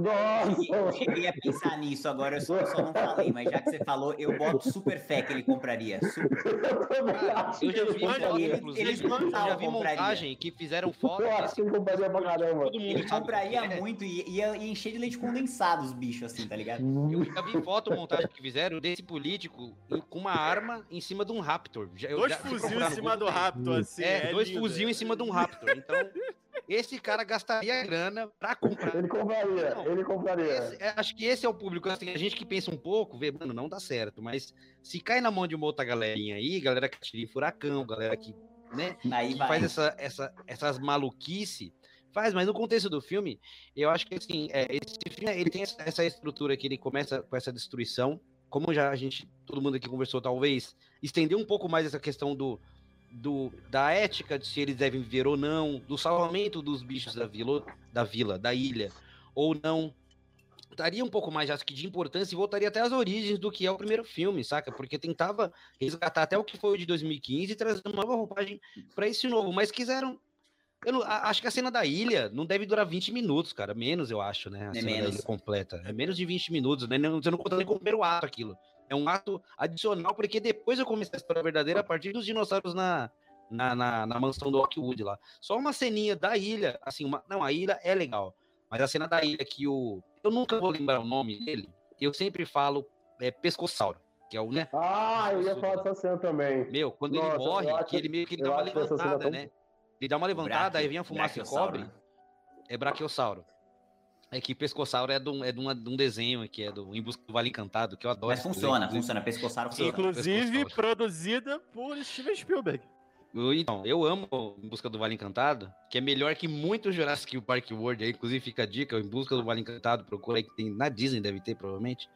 Nossa. Eu cheguei a pensar nisso agora, eu só, eu só não falei, mas já que você falou, eu boto super fé que ele compraria. Super. Eu já vi Ele- foto, ele- inclusive. ele já vi montagem que fizeram foto. Eu acho que ele compraria pra caramba. Todo mundo Ele compraria é. muito e ia, ia encher de leite condensado os bichos, assim, tá ligado? Eu já vi foto montagem que fizeram desse político com uma arma em cima de um Raptor. Já- Dois fuzil em cima do. Raptor, assim. É, dois lindo. fuzil em cima de um Raptor. Então, esse cara gastaria grana pra comprar. Ele compraria, Não, ele compraria. Esse- é, acho que esse é o público, assim, a gente que pensa um pouco, vê, mano, não dá certo, mas se cai na mão de uma outra galerinha aí, galera que tira em furacão, galera que, né, Aí que faz essa, essa, essas maluquice, faz, mas no contexto do filme, eu acho que, assim, é, esse filme, ele tem essa, essa estrutura que ele começa com essa destruição, como já a gente, todo mundo aqui conversou, talvez, estender um pouco mais essa questão do, do, da ética de se eles devem viver ou não, do salvamento dos bichos da vila, da vila, da ilha, ou não. Daria um pouco mais, acho que, de importância e voltaria até às origens do que é o primeiro filme, saca? Porque tentava resgatar até o que foi o de 2015 e trazer uma nova roupagem para esse novo, mas quiseram. Eu não- acho que a cena da ilha não deve durar 20 minutos, cara. Menos, eu acho, né? A É cena menos. da ilha completa. É menos de 20 minutos, né? Não, você não conta nem como o primeiro ato aquilo. É um ato adicional, porque depois eu comecei a história verdadeira a partir dos dinossauros na, na, na, na mansão do Rockwood lá. Só uma ceninha da ilha, assim, uma, não, a ilha é legal. Mas a cena da ilha que o. Eu nunca vou lembrar o nome dele. Eu sempre falo é, Pescossauro, que é o, né? Ah, eu ia falar dessa cena também. Meu, quando Nossa, ele morre, acho- que ele meio que ele eu dá uma levantada, tão- né? Ele dá uma levantada, aí vem a fumaça e cobre. né? É Brachiosauro. É que Pescossauro é de um, é de uma- de um desenho que é do Em Busca do Vale Encantado, que eu adoro. Mas funciona, desenho. funciona. Pescoçar funciona. Inclusive produzida por Steven Spielberg. Então, eu amo Em Busca do Vale Encantado, que é melhor que muito Jurassic Park World aí, inclusive fica a dica, Em Busca do Vale Encantado, procura aí que tem na Disney, deve ter provavelmente.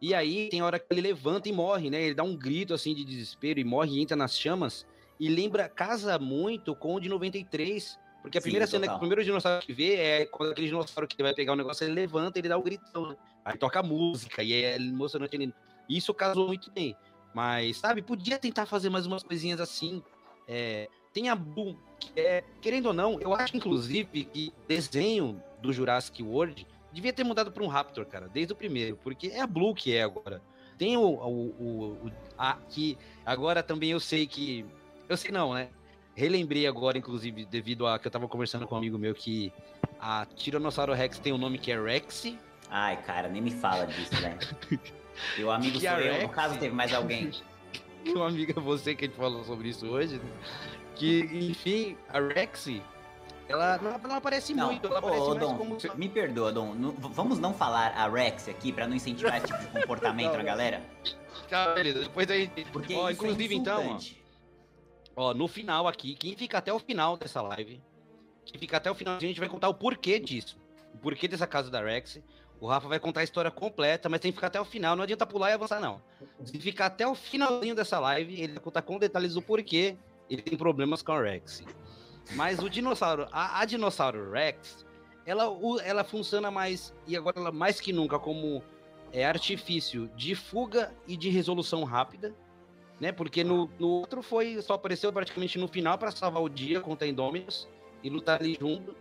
E aí tem hora que ele levanta e morre, né? Ele dá um grito assim de desespero e morre e entra nas chamas e lembra, casa muito com o de 93, porque a Sim, primeira cena, total. o primeiro dinossauro que vê é quando aquele dinossauro que vai pegar o negócio, ele levanta, ele dá o gritão, né? Aí toca música e é emocionante. ele- Isso casou muito bem. Mas, sabe, podia tentar fazer mais umas coisinhas assim. É, tem a Blue, que é, querendo ou não, eu acho inclusive que o desenho do Jurassic World devia ter mudado para um Raptor, cara, desde o primeiro, porque é a Blue que é agora. Tem o, o, o, o- a, que agora também eu sei que eu sei não, né? Relembrei agora, inclusive, devido a que eu tava conversando com um amigo meu que a Tiranossauro Rex tem um nome que é Rex. Ai, cara, nem me fala disso, velho. *laughs* Meu amigo Que sou a eu, no Rex- caso teve mais alguém. *laughs* que um amigo é você que a gente falou sobre isso hoje, né? que enfim, a Rex, ela não, ela aparece Não, muito, ela ô, aparece ô, mais Dom, como me perdoa, Dom. não- vamos não falar a Rex aqui pra não incentivar esse tipo de *laughs* comportamento na galera? Tá, beleza, depois aí, Porque ó, isso inclusive é então, ó. Ó, no final aqui, quem fica até o final dessa live, quem fica até o final, a gente vai contar o porquê disso. O porquê dessa casa da Rex. O Rafa vai contar a história completa, mas tem que ficar até o final. Não adianta pular e avançar, não. Se ficar até o finalzinho dessa live, ele vai contar com detalhes do porquê ele tem problemas com a Rex. Mas o dinossauro, a, a dinossauro Rex, ela, ela funciona mais, e agora ela mais que nunca, como é, artifício de fuga e de resolução rápida né? Porque no, no outro foi só apareceu praticamente no final para salvar o dia contra Indominus e lutar ali junto.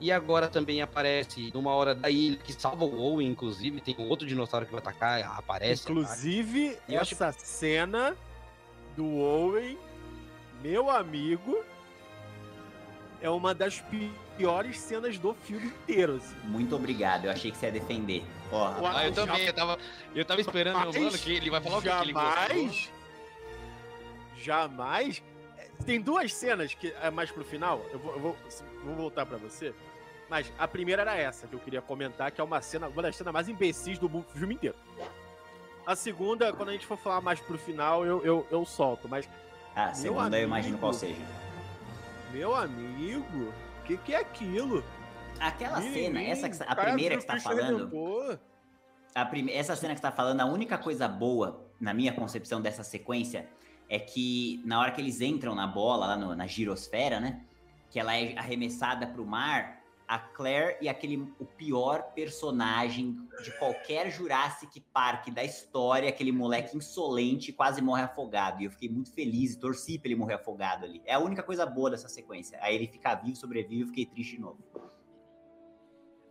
E agora também aparece numa hora da ilha que salva o Owen, inclusive tem um outro dinossauro que vai atacar, aparece. Inclusive, E eu acho- essa cena do Owen, meu amigo, é uma das pi- piores cenas do filme inteiro. assim. Muito obrigado, eu achei que você ia defender. Ó, Uau. Ah, eu também, eu tava, eu tava esperando, meu mano, que ele vai falar o que que ele gostou. Jamais, Tem duas cenas que é mais pro final. Eu vou, eu vou, vou voltar pra você. Mas a primeira era essa que eu queria comentar, que é uma cena, uma das cenas mais imbecis do filme inteiro. A segunda, quando a gente for falar mais pro final, eu, eu, eu solto. Mas, a segunda eu imagino amigo. qual seja. meu amigo, o que, que é aquilo? Aquela cena, essa que, a primeira que você tá falando, a prime- essa cena que você tá falando, a única coisa boa, na minha concepção dessa sequência, é que na hora que eles entram na bola, lá no- na girosfera, né? Que ela é arremessada pro mar, a Claire e aquele o pior personagem de qualquer Jurassic Park da história, aquele moleque insolente, quase morre afogado. E eu fiquei muito feliz e torci pra ele morrer afogado ali. É a única coisa boa dessa sequência. Aí ele ficar vivo, sobrevive, eu fiquei triste de novo.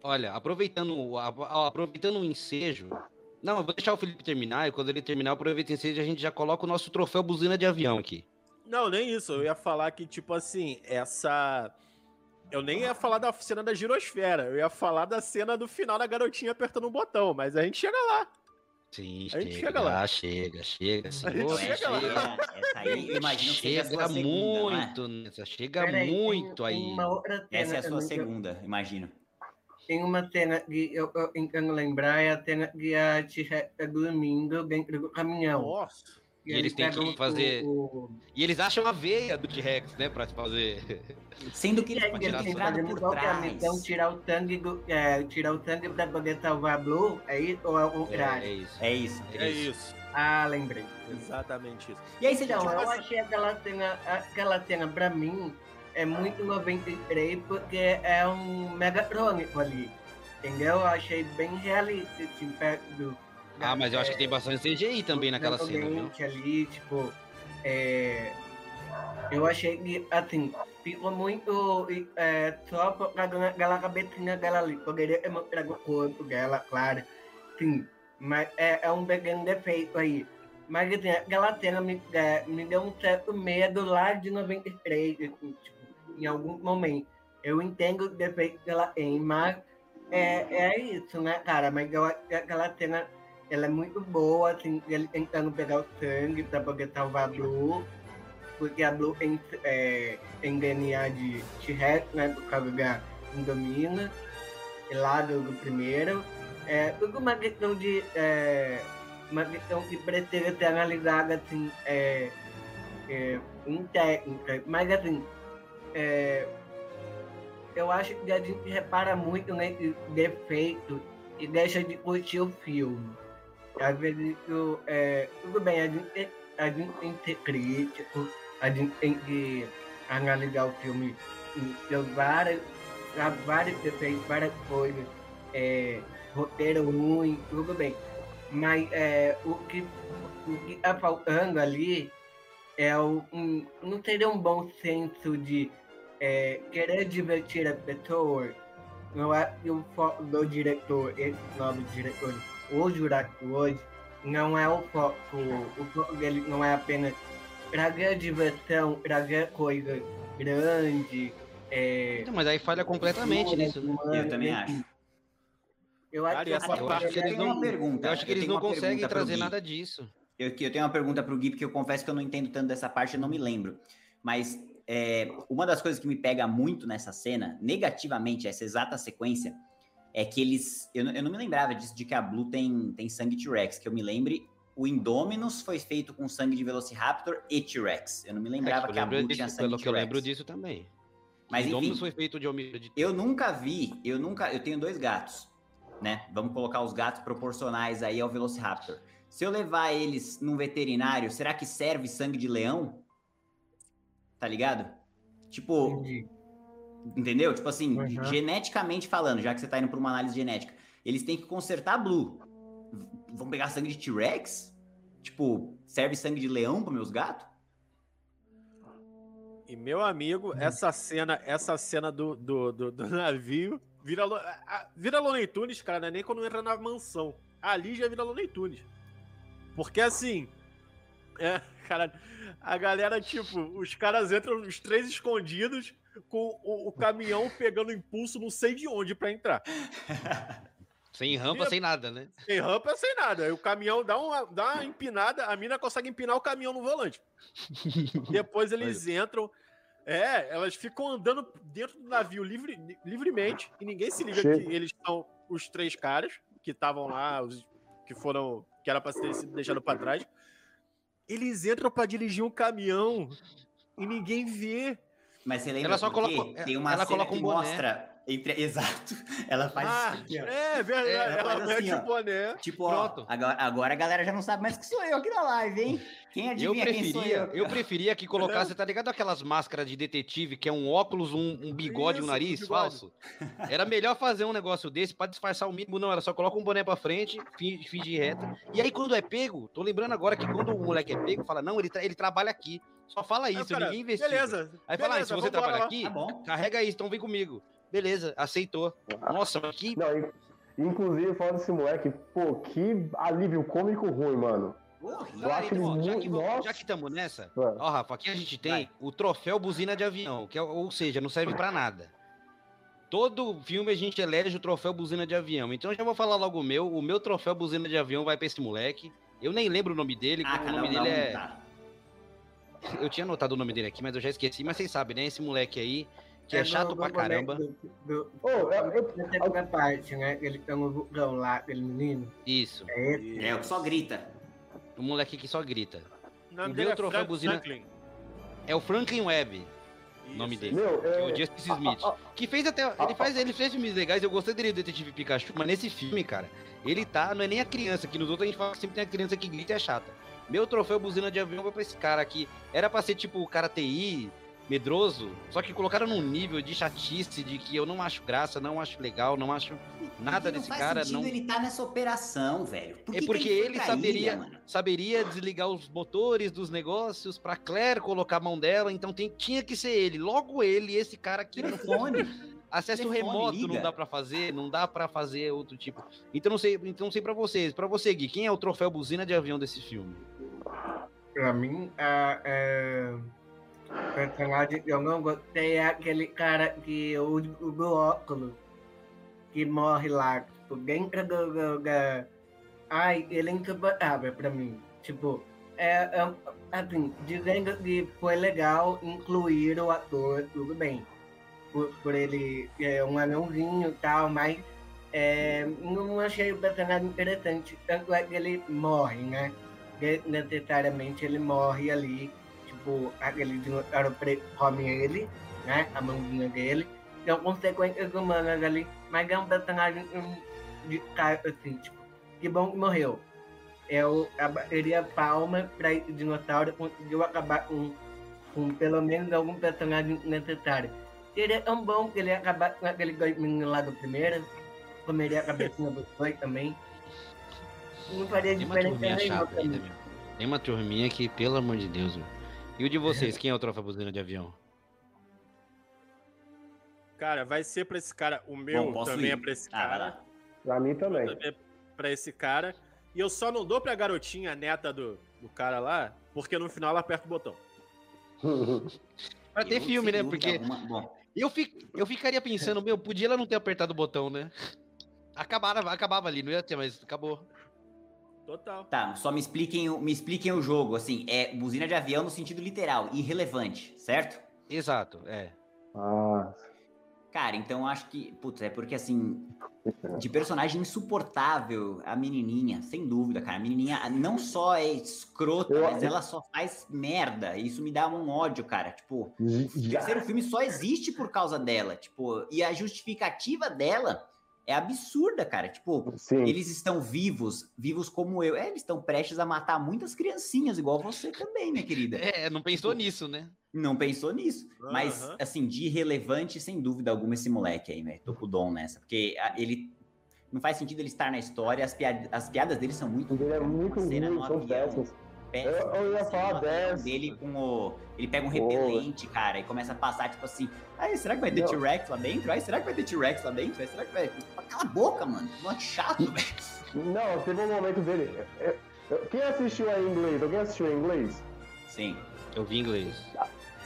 Olha, aproveitando, o- aproveitando o ensejo. Não, eu vou deixar o Felipe terminar, e quando ele terminar, o ensejo, a gente já coloca o nosso troféu buzina de avião aqui. Não, nem isso. Eu ia falar que, tipo assim, essa. Eu nem ia falar da cena da girosfera. Eu ia falar da cena do final da garotinha apertando um botão. Mas a gente chega lá. Sim, A gente chega, chega lá. chega, chega, A senhor. gente chega lá. essa, essa aí, eu imagino que seja a Chega sua segunda, é? muito nessa, chega muito aí. Uma outra Essa é a sua segunda, imagino. Tem uma cena que eu, eu tentando lembrar, é a cena que a Tia tá dormindo dentro do caminhão. Nossa. E eles têm que fazer- O. E eles acham a veia do T-Rex, né, pra fazer. Sendo que E eles têm entrado fazendo por é trás. missão? Tirar o sangue do, é, tirar o sangue pra poder salvar a Blue? É isso ou é o É, contrário? é isso. É isso. É isso. Ah, lembrei. Exatamente isso. E aí você já Então, eu achei aquela cena, aquela cena pra mim é muito 93 porque é um Megatrônico ali. Entendeu? Eu achei bem realista, assim, perto do. Ah, mas eu acho que tem bastante CGI também naquela cena, viu? ali, tipo. É, eu achei que, assim, ficou muito. É, só focado naquela cabecinha dela ali. Poderia ter mostrado o corpo dela, claro. Sim, mas é, é um pequeno defeito aí. Mas assim, aquela cena me, é, me deu um certo medo lá de 93, assim, tipo, em algum momento. Eu entendo o defeito que ela tem, mas É, é isso, né, cara? Mas eu acho que aquela cena ela é muito boa, assim, ele tentando pegar o sangue pra poder salvar a Blue. Porque a Blue tem é, DNA de T-Rex, né? Por causa da Indomina. E lá do, do primeiro. É tudo uma questão de. É, uma questão que precisa ser analisada assim, é, é, em técnica. Mas assim, é, eu acho que a gente repara muito nesse defeito e deixa de curtir o filme. Às vezes, eu, é, tudo bem, a gente, a gente tem que ser crítico, a gente tem que analisar o filme em várias, vários defeitos, várias coisas, é, roteiro ruim, tudo bem. Mas é, o que o que está faltando ali é o, um, não teria um bom senso de é, querer divertir a pessoa. Não é o foco do diretor, esse novo diretor, o Jurássico hoje, não é o foco. O foco dele não é apenas trazer diversão, trazer coisa grande. É, Não, mas aí falha completamente nisso, né? Eu também acho. Eu acho Cara, essa Eu acho que eles tenho não, uma pergunta, eu acho que eles não conseguem trazer Gui. nada disso. Eu, eu tenho uma pergunta pro Gui, porque eu confesso que eu não entendo tanto dessa parte, eu não me lembro. Mas é, uma das coisas que me pega muito nessa cena, negativamente, essa exata sequência, é que eles. Eu, não- eu não me lembrava disso, de que a Blue tem, tem sangue T-Rex. Que eu me lembre, o Indominus foi feito com sangue de Velociraptor e T-Rex. Eu não me lembrava É, que a Blue tinha disso, sangue pelo que eu lembro disso também. Mas o Dominus enfim, foi feito de homem de eu nunca vi, eu nunca. Eu tenho dois gatos, né? Vamos colocar os gatos proporcionais aí ao Velociraptor. Se eu levar eles num veterinário, será que serve sangue de leão? Tá ligado? Tipo, entendi. Entendeu? Tipo assim, Uhum. geneticamente falando, já que você tá indo pra uma análise genética, eles têm que consertar a Blue. Vão pegar sangue de T-Rex? Tipo, serve sangue de leão para meus gatos? E meu amigo, essa cena, essa cena do, do, do, do navio vira, vira Looney Tunes, cara, não é nem quando entra na mansão. Ali já vira Looney Tunes. Porque assim, é, cara, a galera, tipo, os caras entram, os três escondidos, com o, o caminhão pegando impulso não sei de onde pra entrar. Sem rampa, sem nada, né? Sem rampa, sem nada. Aí o caminhão dá uma, dá uma empinada, a mina consegue empinar o caminhão no volante. *laughs* Depois eles entram. É, elas ficam andando dentro do navio livre, livremente e ninguém se liga Chega. que eles são os três caras que estavam lá, os, que foram. que era pra ter sido deixado pra trás. Eles entram pra dirigir um caminhão e ninguém vê. Mas você lembra Ela só coloca- Tem uma ela cena coloca que um boné. mostra entre *laughs* exato. Ela faz Ah, ó. é verdade. Ela ela faz assim, ó. o boné. Tipo, ó, agora, agora a galera já não sabe mais que sou eu aqui na live, hein? Quem Eu adivinha quem sou preferia, eu? eu preferia que colocasse, tá ligado aquelas máscaras de detetive, que é um óculos, um, um bigode, um Isso, nariz bigode. falso? Era melhor fazer um negócio desse pra disfarçar o mínimo, não, ela só coloca um boné pra frente, fin- finge reta. E aí quando é pego, tô lembrando agora que quando o moleque é pego, fala, não, ele, tra- ele trabalha aqui. Só fala isso, cara, ninguém investiga. Beleza. Aí fala, ah, beleza, se você trabalha lá. aqui, Tá bom. carrega isso, então vem comigo. Beleza, aceitou. Nossa, mas que Não, in- inclusive, falando desse moleque, pô, que alívio cômico ruim, mano. Então, ó, ele já que vamos- nossa. já que estamos nessa, É. ó, Rafa, aqui a gente tem Vai. o troféu buzina de avião, que é, ou seja, não serve pra nada. Todo filme a gente elege o troféu buzina de avião. Então eu já vou falar logo o meu. O meu troféu buzina de avião vai pra esse moleque. Eu nem lembro o nome dele, Ah, o nome dá dele um, é. tá. Eu tinha anotado o nome dele aqui, mas eu já esqueci. Mas vocês sabem, né? Esse moleque aí, que é, no- chato pra caramba. Do, do, Ô, eu- eu- na segunda parte, né? Ele tá no vulcão lá, aquele menino. Isso. É esse. É, o que só grita. O moleque que só grita. O nome meu é troféu Frank buzina- Franklin. É o Franklin Webb, nome Isso. dele. Meu, é é. o Justice Smith. a- a- Que fez até. Ele faz, ele fez filmes legais, eu gostei dele, do Detetive Pikachu, mas nesse filme, cara, ele tá. Não é nem a criança, que nos outros a gente fala que sempre tem a criança que grita e é chata. Meu troféu buzina de avião vai pra esse cara aqui. Era pra ser tipo o cara TI, medroso, só que colocaram num nível de chatice, de que eu não acho graça, não acho legal, não acho nada desse não faz cara. sentido Não, ele tá nessa operação, velho. Por É que que porque ele pra saberia- ilha, saberia desligar os motores dos negócios pra Claire colocar a mão dela, então tem, tinha que ser ele. Logo ele, esse cara aqui não Telefone. Acesso Telefone, remoto não liga. dá pra fazer, não dá pra fazer outro tipo. Então não sei, então não sei para vocês, Pra você Gui, quem é o troféu buzina de avião desse filme? Pra mim, a, é, eu não gostei é aquele cara que usa o óculos. que morre lá, tipo, dentro do, do, da... Ai, ele é insuportável pra mim. Tipo, é, é assim, dizendo que foi legal incluir o ator, tudo bem. Por, por ele é um anãozinho e tal, mas é, não achei o personagem interessante. Tanto é que ele morre, né? necessariamente ele morre ali. Tipo, aquele dinossauro come ele, né? A mãozinha dele. Então, consequências humanas ali. Mas é um personagem de cara, assim, tipo, que bom que morreu. Eu abateria palma pra esse dinossauro conseguiu acabar com, com pelo menos algum personagem necessário. Seria tão bom que ele acabar com aquele menino lá do primeiro, comeria a cabecinha do dois também. Não faria Tem diferença nenhuma. Tem uma turminha que, pelo amor de Deus, meu. E o de vocês, quem é o troféu buzina de avião? Cara, vai ser pra esse cara. O meu Bom, também ir? é pra esse Ah, cara. lá. Pra mim também. também é pra esse cara. E eu só não dou pra garotinha, a neta do, do cara lá, porque no final ela aperta o botão. *laughs* Pra ter Eu, filme, né? Porque eu, fi, eu ficaria pensando, meu, podia ela não ter apertado o botão, né? *laughs* Acabava, acabava ali, não ia ter, mas acabou. Total. Tá, só me expliquem, o- me expliquem o jogo, assim, é buzina de avião no sentido literal, irrelevante, certo? Exato, é. Ah, Cara, então eu acho que, putz, é porque assim, de personagem insuportável, a menininha, sem dúvida, cara, a menininha não só é escrota, Eu- mas ela só faz merda, e isso me dá um ódio, cara, tipo, o terceiro filme só existe por causa dela, tipo, e a justificativa dela é absurda, cara, tipo, Sim. eles estão vivos, vivos como eu. É, eles estão prestes a matar muitas criancinhas, igual você também, minha querida. É, não pensou nisso, né? Não pensou nisso. Mas, Aham. assim, de irrelevante, sem dúvida alguma, esse moleque aí, velho. Tô com o dom nessa. Porque ele. Não faz sentido ele estar na história, as, piad- as piadas dele são muito. Ele é muito cena ruim, são Eu- eu ia cena falar dessa. dele com o. Ele pega um Boa. repelente, cara, e começa a passar, tipo assim. Ai, será que vai ter. T-Rex lá dentro? Ai, será que vai ter T-Rex lá dentro? Ai, será que vai. Cala a boca, mano. Moleque chato, velho. Não, teve um momento dele. Quem assistiu a inglês? Alguém assistiu a inglês? Sim. Eu vi inglês.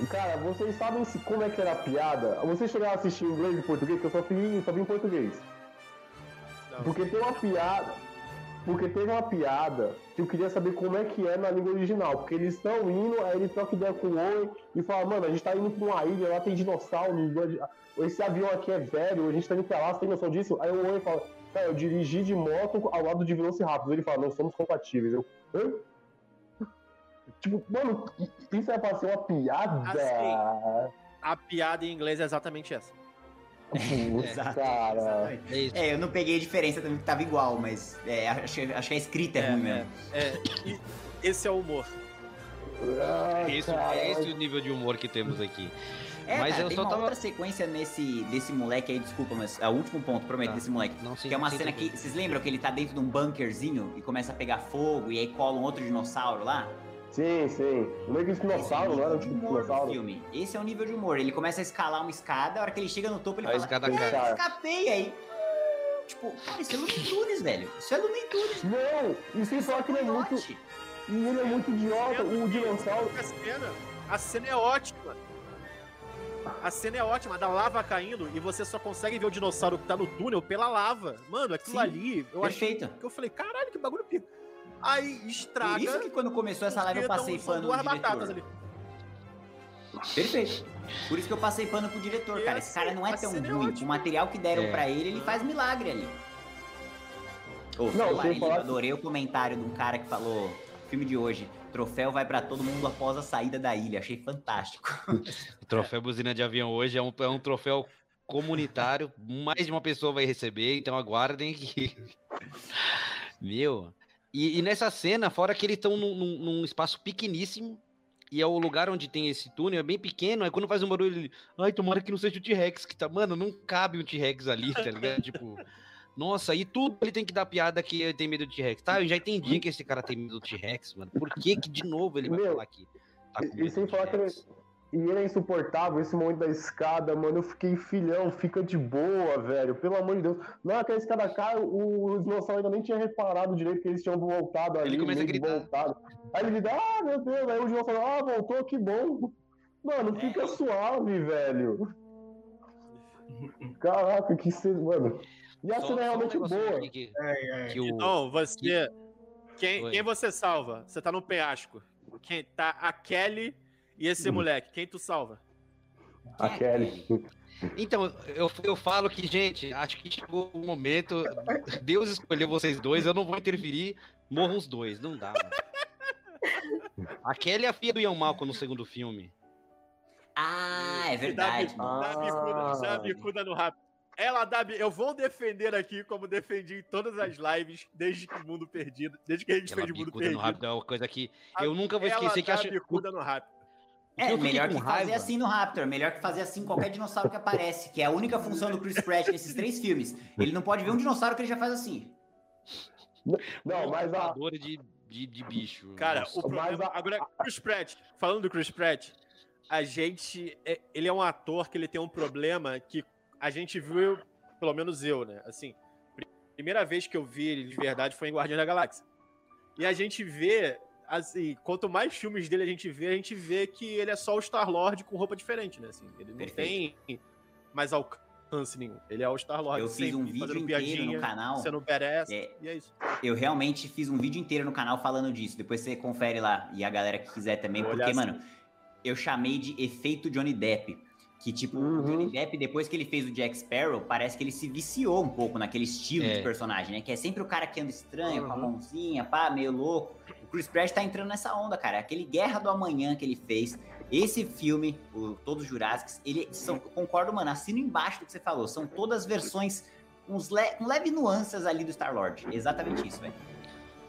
Cara, vocês sabem se, como é que era a piada? Vocês chegaram a assistir em inglês e português? Porque eu só vi, eu só vi em português. Não, Porque tem uma piada. Porque teve uma piada que eu queria saber como é que é na língua original. Porque eles estão indo, aí ele troca ideia com o Owen e fala, mano, a gente tá indo pra uma ilha, lá tem dinossauro, esse avião aqui é velho, a gente tá indo pra lá, você tem noção disso? Aí o Owen fala, cara, eu dirigi de moto ao lado de Velociraptor. Ele fala, não somos compatíveis. Eu, Hã? Tipo, mano, isso é pra ser uma piada? Assim, A piada em inglês é exatamente essa. Putz, *laughs* Exato, cara. exatamente. É. É, eu não peguei a diferença também, que tava igual, mas é, acho, que- acho que a escrita é, ruim mesmo. É, e esse é o humor. Ah, Esse, é esse o nível de humor que temos aqui. É, Mas cara, eu tem só uma tava- outra sequência nesse, desse moleque aí, desculpa, mas é o último ponto, prometo, Tá. desse moleque. Não sei. Que é uma cena que, vocês lembram que ele tá dentro de um bunkerzinho e começa a pegar fogo e aí cola um outro dinossauro lá? Sim, sim. O meio que dinossauro, não é o era um tipo de de humor do dinossauro? filme. Esse é o nível de humor. Ele começa a escalar uma escada, a hora que ele chega no topo, ele A fala, escada "Ah, cai." escapei aí. Tipo, cara, isso é Looney Tunes, velho. Isso é Looney Tunes. Não! E sem falar que ele é muito. E ele é muito idiota, o dinossauro. A cena, a cena é ótima. A cena é ótima, da lava caindo e você só consegue ver o dinossauro que tá no túnel pela lava. Mano, aquilo Sim, ali, eu achei que eu falei, caralho, que bagulho pica. Aí Por estraga. isso que quando começou essa live eu passei tão- pano duas batatas diretor. ali. Perfeito. Por isso que eu passei pano pro diretor, E cara. assim, Esse cara não é tão é ruim. o material que deram É. pra ele, ele faz milagre ali. Ô, Não, ele- que- adorei o comentário de um cara que falou: filme de hoje, troféu vai pra todo mundo após a saída da ilha. Achei fantástico. *laughs* O troféu buzina de avião hoje é um, é um troféu comunitário. Mais de uma pessoa vai receber, então aguardem que. *laughs* Meu. E, e nessa cena, fora que eles estão num, num- num espaço pequeníssimo. E é o lugar onde tem esse túnel, é bem pequeno. Aí quando faz um barulho, ele. Ai, tomara que não seja o T-Rex, que tá. Mano, não cabe um T-Rex ali, tá ligado? *laughs* tipo. Nossa, e tudo ele tem que dar piada que ele tem medo do T-Rex. Tá, eu já entendi que esse cara tem medo do T-Rex, mano. Por que que de novo ele vai Meu, falar aqui? Tá e- sem falar que ele-? E ele é insuportável, esse momento da escada, mano. Eu fiquei filhão, fica de boa, velho. Pelo amor de Deus. Na hora que a escada cai, o, o dinossauro ainda nem tinha reparado direito que eles tinham voltado ali. Ele começa a que gritar. Voltado. Aí ele grita, ah, meu Deus. Aí o dinossauro, ah, voltou, que bom. Mano, fica É. suave, velho. Caraca, que cena, mano. E a Só- cena é um realmente negocinho boa. aqui Que, Ai, ai. que o, Então, você. Quem, Oi. quem você salva? Você tá no penhasco. Quem tá a Kelly e esse Hum. moleque. Quem tu salva? A Kelly. Então, eu, eu falo que, gente, acho que chegou o momento. Deus escolheu vocês dois, eu não vou interferir, morram os dois. Não dá, mano. A Kelly é a filha do Ian Malcolm no segundo filme. Ah, é verdade. Dá, dá, bicuda, dá bicuda no rap. Ela dá. Eu vou defender aqui como defendi em todas as lives desde que o mundo perdido. Desde que a gente Aquela fez o mundo bicuda no perdido. rápido é uma coisa que eu nunca vou Ela esquecer que dá acho. bicuda no rap. É, melhor que fazer raiva- assim no Raptor, melhor que fazer assim qualquer dinossauro que aparece, que é a única função do Chris Pratt nesses três filmes. Ele não pode ver um dinossauro que ele já faz assim. Não, mas a, de, de, de bicho. Cara, Nossa. o problema. A- Agora, Chris Pratt, falando do Chris Pratt, a gente. é- ele é um ator que ele tem um problema que a gente viu, pelo menos eu, né? Assim, pri- primeira vez que eu vi ele de verdade foi em Guardiões da Galáxia. E a gente vê, assim, quanto mais filmes dele a gente vê, a gente vê que ele é só o Star-Lord com roupa diferente, né? Assim, ele não Perfeito. tem mais alcance nenhum. Ele é o Star-Lord Eu fiz um vídeo inteiro piadinha, no canal. sendo badass, É, e é isso. eu realmente fiz um vídeo inteiro no canal falando disso. Depois você confere lá. E a galera que quiser também. Vou Porque, olhar mano, eu chamei de efeito Johnny Depp. Que, tipo, o Uhum. Johnny Depp, depois que ele fez o Jack Sparrow, parece que ele se viciou um pouco naquele estilo É. de personagem, né? Que é sempre o cara que anda estranho, com a Uhum. mãozinha, pá, meio louco. Chris Pratt tá entrando nessa onda, cara. Aquele Guerra do Amanhã que ele fez. Esse filme, o Todos os Jurássicos, ele são, eu concordo, mano, assino embaixo do que você falou. São todas versões com, uns le, com leve nuances ali do Star-Lord. Exatamente isso, velho.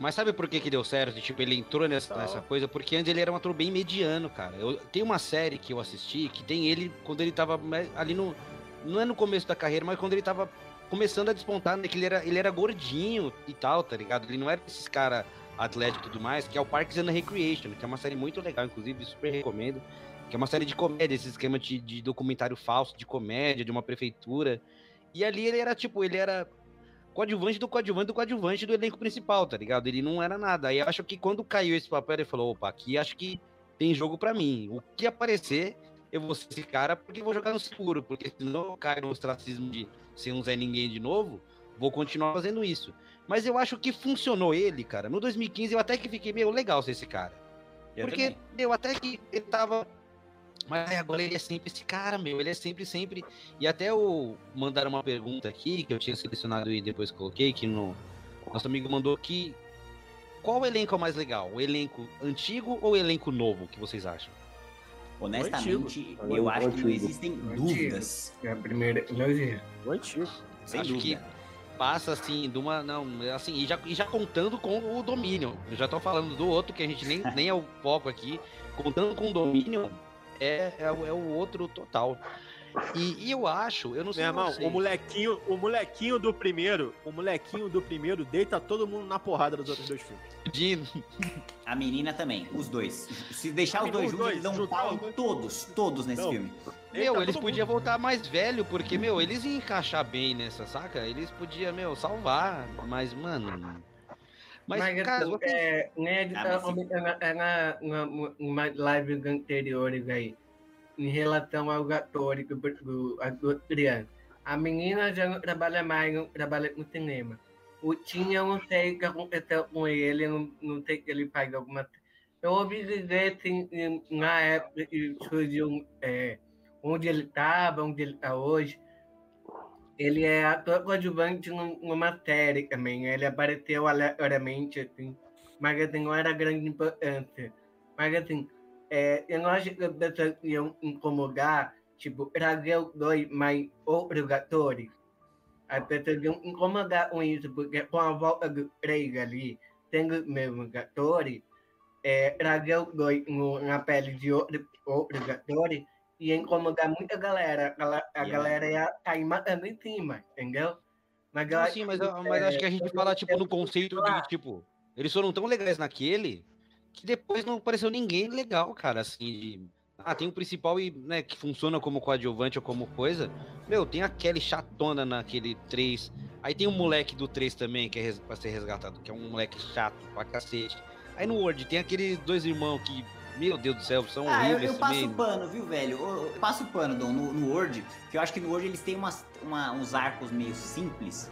Mas sabe por que, que deu certo? Tipo, ele entrou nessa, Tá. nessa coisa? Porque antes ele era um ator bem mediano, cara. Eu, tem uma série que eu assisti que tem ele quando ele tava ali no. Não é no começo da carreira, mas quando ele tava começando a despontar, né? Que ele era, ele era gordinho e tal, tá ligado? Ele não era esses cara atlético e tudo mais, que é o Parks and Recreation, que é uma série muito legal, inclusive, super recomendo. Que é uma série de comédia, esse esquema de, de documentário falso, de comédia, de uma prefeitura. E ali ele era, tipo, ele era coadjuvante do coadjuvante do coadjuvante do elenco principal, tá ligado? Ele não era nada. Aí acho que quando caiu esse papel, ele falou: opa, aqui acho que tem jogo pra mim. O que aparecer, eu vou ser esse cara porque vou jogar no seguro. Porque senão eu caio no ostracismo de ser um Zé Ninguém de novo, vou continuar fazendo isso. Mas eu acho que funcionou ele, cara. No 2015 eu até que fiquei meio legal ser esse cara. Eu Porque também. eu até que ele tava. Mas aí agora ele é sempre esse cara, meu. Ele é sempre, sempre. E até o mandaram uma pergunta aqui, que eu tinha selecionado e depois coloquei, que no. Nosso amigo mandou que. Qual elenco é o mais legal? O elenco antigo ou o elenco novo? Que vocês acham? Honestamente, eu acho que não existem dúvidas. É a primeira elogio. O antigo. Sem Acho dúvida. Passa assim, de uma. Não, assim, e já, e já contando com o Dominion. Eu já tô falando do outro que a gente nem, *laughs* nem é o foco aqui. Contando com o Dominion, é, é, é o outro total. E, e eu acho, eu não sei Meu irmão, o molequinho, o molequinho do primeiro, o molequinho do primeiro deita todo mundo na porrada dos outros dois filmes. Dino, A menina também, os dois. Se deixar os dois juntos, dois, eles dão um juntar pau em todos, todos nesse Não. filme. Meu, Deita eles podiam voltar mais velho, porque, meu, eles iam encaixar bem nessa, saca? Eles podiam, meu, salvar, mas, mano. Mas, Mas, é, né, Ah, mas é na, é na, na, numa live anteriores aí, em relação ao ator do, do Adriano. A menina já não trabalha mais, não trabalha com cinema. O Tinha, eu não sei o que aconteceu com ele, não, não sei se ele faz alguma. Eu ouvi dizer assim, na época que surgiu é, onde ele estava, onde ele está hoje. Ele é ator coadjuvante num- numa série também. Ele apareceu aleatoriamente, assim, mas assim, não era grande importância. Mas assim, é, eu não acho que as pessoas iam incomodar, tipo, trazer os dois mais outros atores. As pessoas iam incomodar com isso, porque com a volta do três ali, tendo os mesmos atores, é, trazer os dois no- na pele de outro, outros atores ia incomodar muita galera. A, a Yeah. galera ia cair matando em cima, entendeu? Mas, acho sim, mas, eu- mas acho que a gente é, fala, tipo, no é, conceito de, tipo, eles foram tão legais naquele que depois não apareceu ninguém legal, cara, assim, de... Ah, tem o principal e, né, que funciona como coadjuvante ou como coisa. Meu, tem a Kelly chatona naquele 3. Aí tem o moleque do 3 também, que é res... pra ser resgatado, que é um moleque chato pra cacete. Aí no Word tem aqueles dois irmãos que, meu Deus do céu, são Ah, eu, horríveis eu passo também. o pano, viu, velho? Eu, eu passo o pano, Dom, no, no Word, que eu acho que no Word eles têm umas, uma- uns arcos meio simples.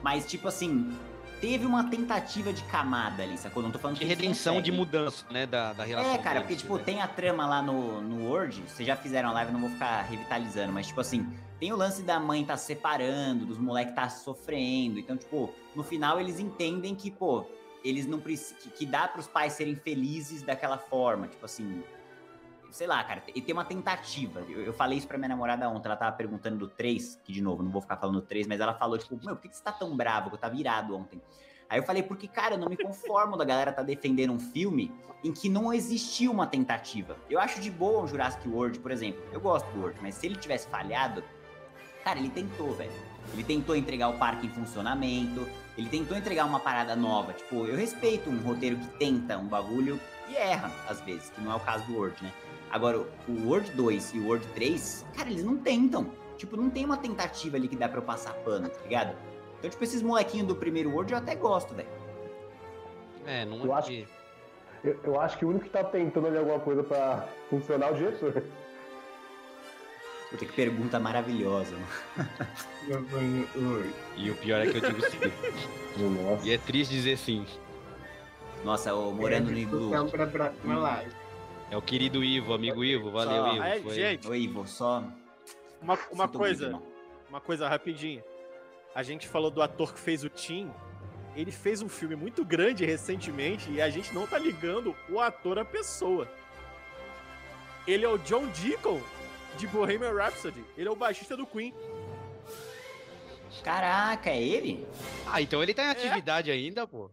Mas, tipo assim, teve uma tentativa de camada ali, sacou? Não tô falando De redenção, de mudança, né, da, da relação É, cara, porque, tipo, né? tem a trama lá no, no Word, vocês já fizeram a live, eu não vou ficar revitalizando, mas, tipo assim, tem o lance da mãe tá se separando, dos moleques tá sofrendo, então, tipo, no final eles entendem que, pô, eles não precisam, que, que dá pros pais serem felizes daquela forma, tipo assim, sei lá, cara, e tem uma tentativa, eu, eu falei isso pra minha namorada ontem, ela tava perguntando do 3, que, de novo, não vou ficar falando do 3, mas ela falou, tipo, meu, por que que você tá tão bravo, que eu tava irado ontem? Aí eu falei, porque, cara, eu não me conformo da galera tá defendendo um filme em que não existiu uma tentativa. Eu acho de boa o Jurassic World, por exemplo. Eu gosto do World, mas se ele tivesse falhado, cara, ele tentou, velho. Ele tentou entregar o parque em funcionamento, ele tentou entregar uma parada nova. Tipo, eu respeito um roteiro que tenta um bagulho e erra, às vezes, que não é o caso do World, né? Agora, o World 2 e o World 3, cara, eles não tentam. Tipo, não tem uma tentativa ali que dá pra eu passar pano, tá ligado? Então, tipo, esses molequinhos do primeiro World eu até gosto, velho. É, não Eu é acho que- Eu, eu acho que o único que tá tentando ali alguma coisa pra funcionar é o diretor. Puta que pergunta maravilhosa, mano. *laughs* E o pior é que eu digo sim. Nossa. e é triste dizer sim. Nossa, o Morando no Iglu. Pra próxima live. É o querido Ivo, amigo Ivo. Valeu, Só- Ivo. Foi- gente, Oi, Ivo, só. uma, uma muito, coisa, irmão. uma coisa rapidinha. A gente falou do ator que fez o Tim. Ele fez um filme muito grande recentemente e a gente não tá ligando o ator à pessoa. Ele é o John Deacon de Bohemian Rhapsody. Ele é o baixista do Queen. Caraca, é ele? Ah, então ele tá em atividade ainda, pô.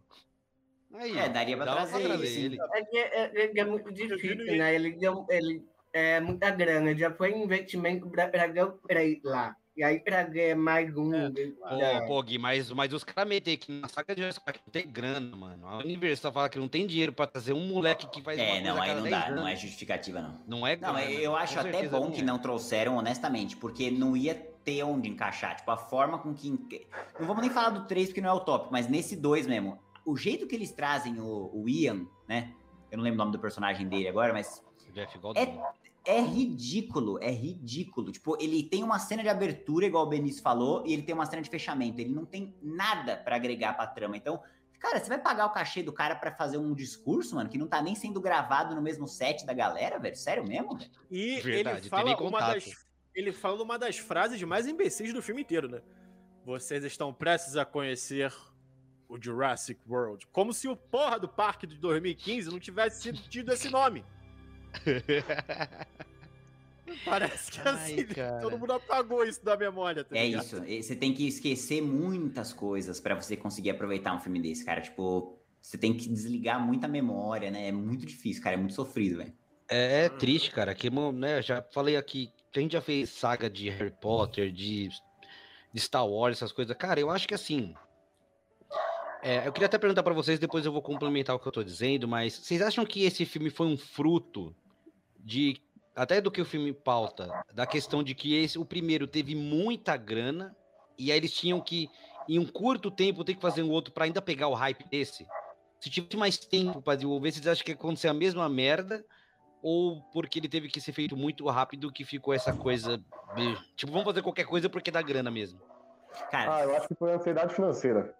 Aí, É, daria pra dá trazer ele, sim. É que é, é- é muito difícil, né? Ele deu ele, é muita grana, já foi investimento pra o três lá. E aí pra ganhar mais um. Pô, já- pô, Gui, mas, mas os caras metem que na saga de Jurassic Park não tem grana, mano. A Universal fala que não tem dinheiro pra trazer um moleque que faz É, não, aí não 10 dá, não é anos. justificativa, não. Não é Não, grana, eu acho até bom que é. não trouxeram, honestamente, porque não ia ter onde encaixar. Tipo, a forma com que. Não vamos nem falar do 3 porque não é o top, mas nesse 2 mesmo, o jeito que eles trazem o, o Ian, né? Eu não lembro o nome do personagem dele agora, mas Jeff É- Goldblum. é ridículo, é ridículo. Tipo, ele tem uma cena de abertura, igual o Benício falou, e ele tem uma cena de fechamento. Ele não tem nada pra agregar pra trama. Então, cara, você vai pagar o cachê do cara pra fazer um discurso, mano, que não tá nem sendo gravado no mesmo set da galera, velho? Sério mesmo, velho? E Verdade, ele fala uma das, ele fala uma das frases mais imbecis do filme inteiro, né? Vocês estão prestes a conhecer o Jurassic World. Como se o porra do parque de 2015 não tivesse tido esse nome. *laughs* Parece que Ai, assim, *laughs* cara. todo mundo apagou isso da memória, tá É ligado? isso. Você tem que esquecer muitas coisas pra você conseguir aproveitar um filme desse, cara. Tipo, você tem que desligar muita memória, né? É muito difícil, cara. É muito sofrido, velho. É, é triste, cara. Que, né, já falei aqui, a gente já fez saga de Harry Potter, de, de Star Wars, essas coisas. Cara, eu acho que assim. É, eu queria até perguntar pra vocês, depois eu vou complementar o que eu tô dizendo, mas vocês acham que esse filme foi um fruto de. Até do que o filme pauta, da questão de que esse, o primeiro teve muita grana, e aí eles tinham que, em um curto tempo, ter que fazer um outro pra ainda pegar o hype desse? Se tivesse mais tempo pra desenvolver, vocês acham que ia acontecer a mesma merda? ou porque ele teve que ser feito muito rápido que ficou essa coisa. Tipo, vamos fazer qualquer coisa porque dá grana mesmo. Cara, Ah, eu acho que foi ansiedade financeira.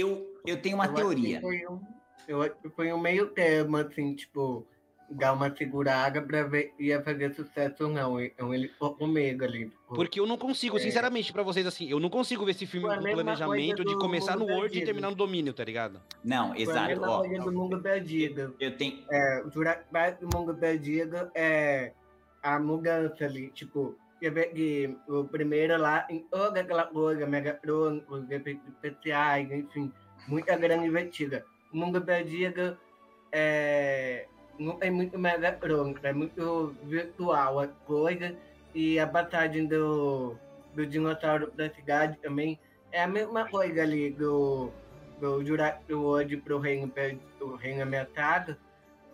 Eu, eu tenho uma Eu teoria. Foi um, eu acho que foi um meio termo, assim, tipo, dar uma segurada pra ver se ia fazer sucesso ou não. Então ele ficou comigo ali. Tipo, Porque eu não consigo, É. sinceramente, pra vocês assim, eu não consigo ver esse filme com planejamento de começar no Word e terminar no domínio, tá ligado? Não, foi a exato. mesma Ó, coisa do mundo perdido. eu tenho. É, o Jurassic Park do mundo perdido é a mudança ali. Tipo, que o primeiro lá, em toda aquela coisa, Megatron, os especiais, enfim, muita grana investida. O mundo perdido é, não tem muito Megatron, é muito virtual a coisa. E a passagem do, do dinossauro da cidade também é a mesma coisa ali do, do Jurassic World pro Reino, Reino Ameaçado.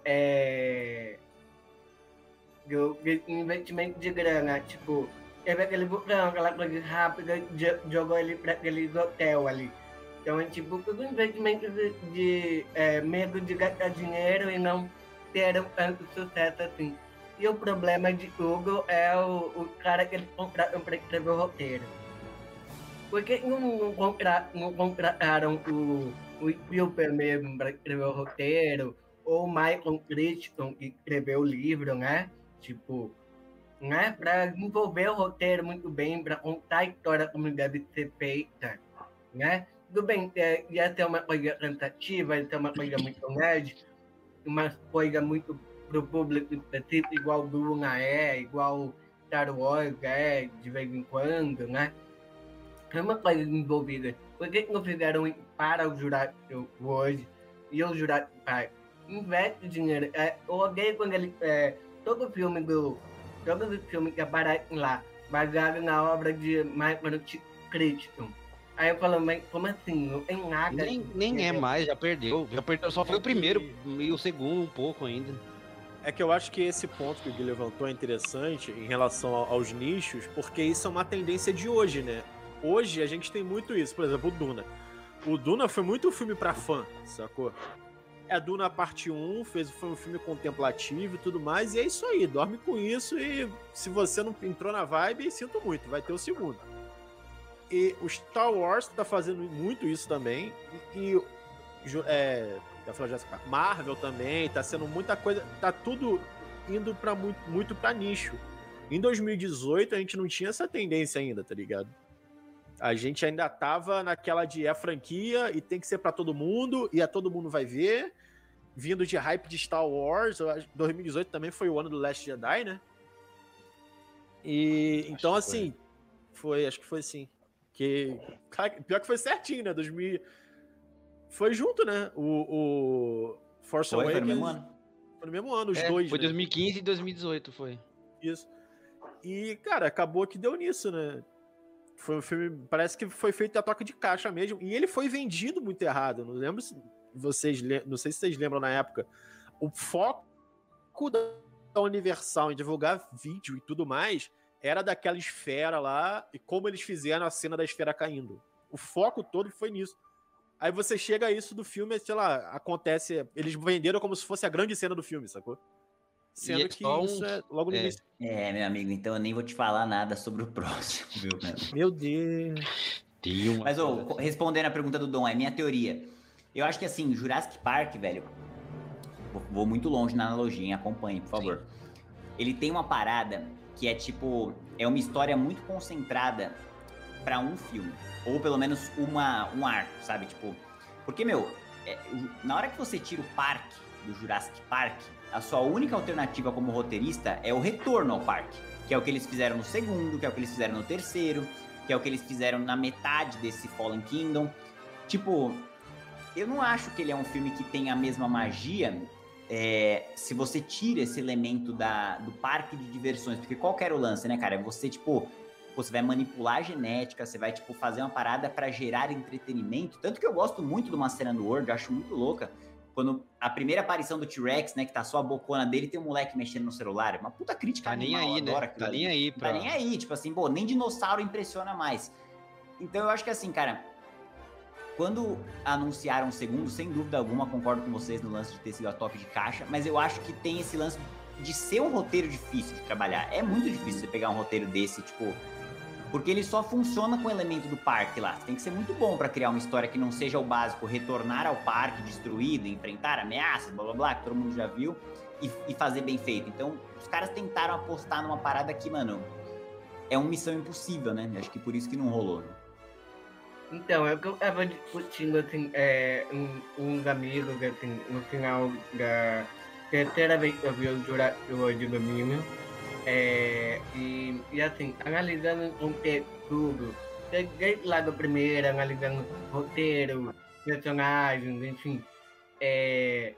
É, do, de investimento de grana, tipo, teve aquele botão, aquela coisa rápida, jo- jogou ele para aquele hotel ali. Então é tipo, tudo investimento de, de é, medo de gastar dinheiro e não ter tanto sucesso assim. E o problema de Hugo é o, o cara que eles compraram para escrever o roteiro. Por que não, não, contra, não contrataram o, o Spielberg mesmo para escrever o roteiro? Ou o Michael Crichton, que escreveu o livro, né? Tipo, né? Para desenvolver o roteiro muito bem, para contar a história como deve ser feita, né? Tudo bem, é, ia ter uma coisa cantativa, ia ter uma coisa muito nerd, uma coisa muito pro público específico, igual Duna é, igual Star Wars é, de vez em quando, né? É uma coisa envolvida. Por que não fizeram para o Jurassic hoje e o Jurassic Park? Investe dinheiro. É, eu odeio quando ele. É, todo filme do. Todos os filmes que aparecem lá, baseado na obra de Michael Crichton. Aí eu falo, mas como assim? Não tem nada. Nem, nem é mais, já perdeu. Já perdeu. Só foi o primeiro e o segundo um pouco ainda. É que eu acho que esse ponto que o Gui levantou é interessante em relação aos nichos, porque isso é uma tendência de hoje, né? Hoje a gente tem muito isso. Por exemplo, o Duna. O Duna foi muito filme para fã, sacou? É Duna parte 1, fez, foi um filme contemplativo e tudo mais, e é isso aí, dorme com isso e se você não entrou na vibe, sinto muito, vai ter o segundo. E o Star Wars tá fazendo muito isso também, e, e é, falou Jessica, Marvel também, tá sendo muita coisa, tá tudo indo para muito, muito para nicho. Em 2018 a gente não tinha essa tendência ainda, tá ligado? A gente ainda tava naquela de é franquia e tem que ser para todo mundo e a todo mundo vai ver. Vindo de hype de Star Wars, 2018 também foi o ano do Last Jedi, né? E acho então assim, foi. foi. acho que foi assim. Que pior que foi certinho, né? 2000 foi junto, né? O, o Force foi, Awakens. Foi no mesmo ano. Foi no mesmo ano, os é, dois. Foi né? 2015 e 2018, foi. Isso. E, cara, acabou que deu nisso, né? Foi um filme, parece que foi feito a toca de caixa mesmo. E ele foi vendido muito errado. Não lembro se vocês, não sei se vocês lembram na época. O foco da Universal em divulgar vídeo e tudo mais era daquela esfera lá e como eles fizeram a cena da esfera caindo. O foco todo foi nisso. Aí você chega a isso do filme, sei lá, acontece. Eles venderam como se fosse a grande cena do filme, sacou? Sendo é que um... isso é logo no é. início. É, meu amigo, então eu nem vou te falar nada sobre o *laughs* próximo, viu, meu Deus. Mas, ô, respondendo a pergunta do Dom, é minha teoria. Eu acho que assim, Jurassic Park, velho. Vou, muito longe na analogia, hein? Acompanhe, por favor. Sim. Ele tem uma parada que é tipo. É uma história muito concentrada para um filme ou pelo menos uma, um arco, sabe? Tipo, porque, meu, é, na hora que você tira o parque do Jurassic Park, a sua única alternativa como roteirista é o retorno ao parque, que é o que eles fizeram no segundo, que é o que eles fizeram no terceiro, que é o que eles fizeram na metade desse Fallen Kingdom. Tipo, eu não acho que ele é um filme que tem a mesma magia é, se você tira esse elemento da, do parque de diversões, porque qual que era o lance, né, cara? Você, tipo, você vai manipular a genética, você vai, tipo, fazer uma parada para gerar entretenimento. Tanto que eu gosto muito do Master do World, acho muito louca. Quando a primeira aparição do T-Rex, né, que tá só a bocona dele, tem um moleque mexendo no celular. Uma puta crítica Tá nem aí, né? Tá nem aí. Pra... Tá nem aí, tipo assim, pô, nem dinossauro impressiona mais. Então eu acho que assim, cara, quando anunciaram o segundo, sem dúvida alguma, concordo com vocês no lance de ter sido a top de caixa, mas eu acho que tem esse lance de ser um roteiro difícil de trabalhar. É muito difícil você pegar um roteiro desse, tipo, porque ele só funciona com o elemento do parque lá. Você tem que ser muito bom para criar uma história que não seja o básico, retornar ao parque destruído, enfrentar ameaças, blá blá blá, que todo mundo já viu, e, e fazer bem feito. Então, os caras tentaram apostar numa parada que, mano, é uma missão impossível, né? Acho que por isso que não rolou. Né? Então, é eu tava discutindo, assim, é, um, uns amigos, assim, no final da terceira vez que eu vi o Jurassic World Domínio, é, e, e assim, analisando um tudo, desde lá do primeiro, analisando roteiro, personagens, enfim, é,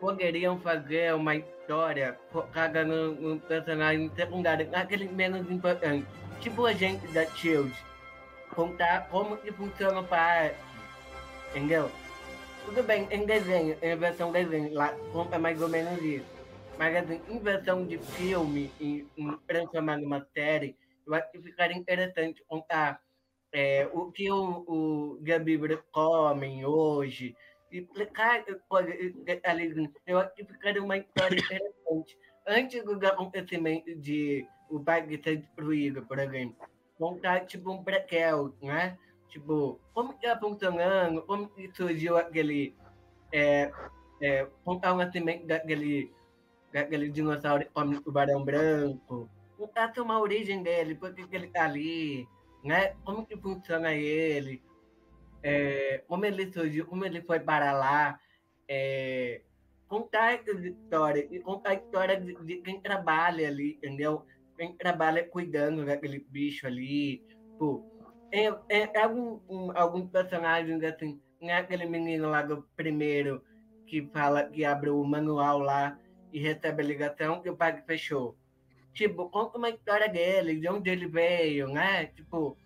poderiam fazer uma história focada no, no personagem secundário, naquele menos importante, tipo a gente da Shield, contar como que funciona o par, entendeu? Tudo bem, em desenho, em versão desenho, lá conta mais ou menos isso mas assim, em versão de filme e transformar numa série, eu acho que ficaria interessante contar é, o que o, o Gabi come hoje, explicar ali, eu acho que ficaria uma história interessante. Antes do acontecimento de o parque ser destruído, por exemplo. Contar, tipo, um prequel, né? Tipo, como que tá funcionando, como que surgiu aquele... É, é, contar o nascimento daquele, daquele dinossauro como tubarão branco, contar uma origem dele, por que ele tá ali, né? Como que funciona ele, é, como ele surgiu, como ele foi para lá, é, contar essa história, e contar a história de, de, quem trabalha ali, entendeu? Trabalha cuidando daquele bicho ali, pô. É, é, é algum, um, alguns personagens assim, não é aquele menino lá do primeiro que fala, que abre o manual lá e recebe a ligação que o pai fechou. Tipo, conta uma história dele, de onde ele veio, né? Tipo,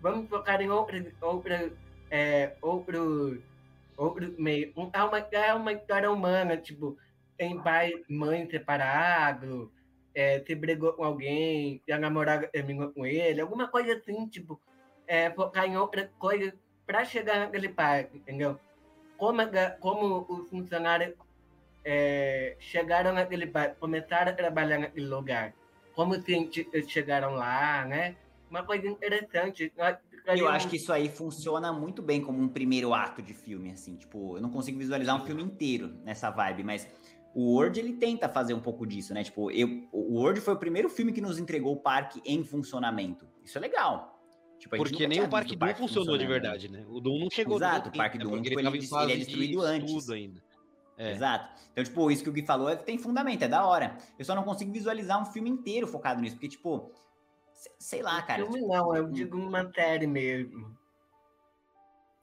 vamos focar em outra, outra, é, outro outro meio. É uma, é uma história humana, tipo, tem pai, mãe separado, é, se brigou com alguém, e a namorada terminou com ele, alguma coisa assim, tipo, é, focar em outra coisa para chegar naquele pai, entendeu? Como, como os funcionários é, chegaram naquele pai, começaram a trabalhar naquele lugar, como cientistas chegaram lá, né? Uma coisa interessante. Eu acho que isso aí funciona muito bem como um primeiro ato de filme, assim. Tipo, eu não consigo visualizar um filme inteiro nessa vibe, mas o Word ele tenta fazer um pouco disso, né? Tipo, eu, o Word foi o primeiro filme que nos entregou o parque em funcionamento. Isso é legal. Tipo, Porque nem o Parque Doom funcionou de verdade, né? O Doom não chegou Exato, o Parque Doom tipo, ele, ele, ele é destruído antes. ainda. É. Exato. Então, tipo, isso que o Gui falou é, tem fundamento, é da hora. Eu só não consigo visualizar um filme inteiro focado nisso, porque, tipo, Sei lá, cara. Filme tipo, não, eu digo uma série mesmo.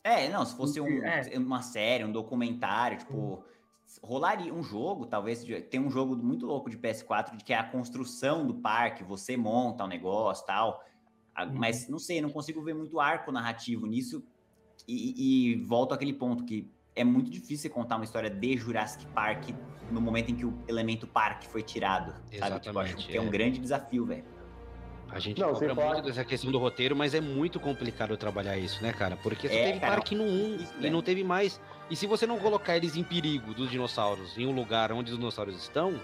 É, não, se fosse um, é. uma série, um documentário, tipo, rolaria um jogo, talvez, tem um jogo muito louco de PS4, de que é a construção do parque, você monta o um negócio tal, uhum. mas não sei, não consigo ver muito arco narrativo nisso, e, e volto àquele ponto que é muito difícil contar uma história de Jurassic Park no momento em que o elemento parque foi tirado, Exatamente, sabe? Tipo, acho que é. é um grande desafio, velho. A gente não, cobra muito dessa questão do roteiro, mas é muito complicado trabalhar isso, né, cara? Porque você é, teve cara, parque no 1 e não teve mais. E se você não colocar eles em perigo dos dinossauros, em um lugar onde os dinossauros estão,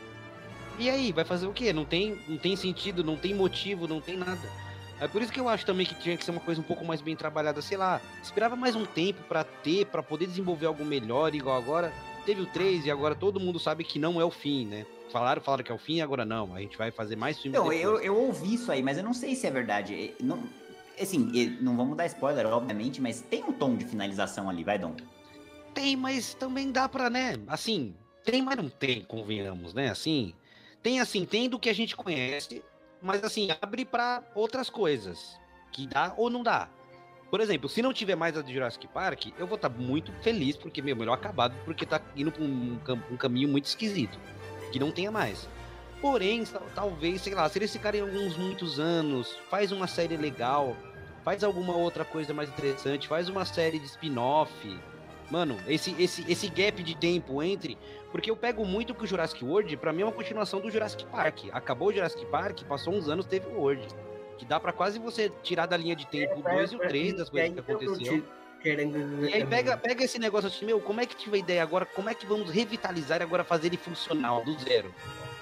e aí, vai fazer o quê? Não tem, não tem sentido, não tem motivo, não tem nada. É por isso que eu acho também que tinha que ser uma coisa um pouco mais bem trabalhada, sei lá. Esperava mais um tempo para ter, para poder desenvolver algo melhor, igual agora. Teve o 3 e agora todo mundo sabe que não é o fim, né? Falaram, falaram que é o fim, agora não. A gente vai fazer mais filmes. Então, eu, eu ouvi isso aí, mas eu não sei se é verdade. Não, assim, não vamos dar spoiler, obviamente, mas tem um tom de finalização ali, vai, Dom? Tem, mas também dá pra, né? Assim, tem, mas não tem, convenhamos, né? Assim, tem assim, tem do que a gente conhece, mas assim, abre para outras coisas. Que dá ou não dá. Por exemplo, se não tiver mais a de Jurassic Park, eu vou estar tá muito feliz, porque, meu, melhor acabado, porque tá indo pra um, um caminho muito esquisito que não tenha mais. Porém, talvez, sei lá, se eles ficarem alguns muitos anos, faz uma série legal, faz alguma outra coisa mais interessante, faz uma série de spin-off. Mano, esse, esse, esse gap de tempo entre. Porque eu pego muito que o Jurassic World, pra mim, é uma continuação do Jurassic Park. Acabou o Jurassic Park, passou uns anos, teve o World. Que dá para quase você tirar da linha de tempo o 2 e o 3 das coisas que aconteceram querendo. E aí pega, pega esse negócio assim, meu, como é que tive a ideia agora? Como é que vamos revitalizar e agora fazer ele funcional do zero?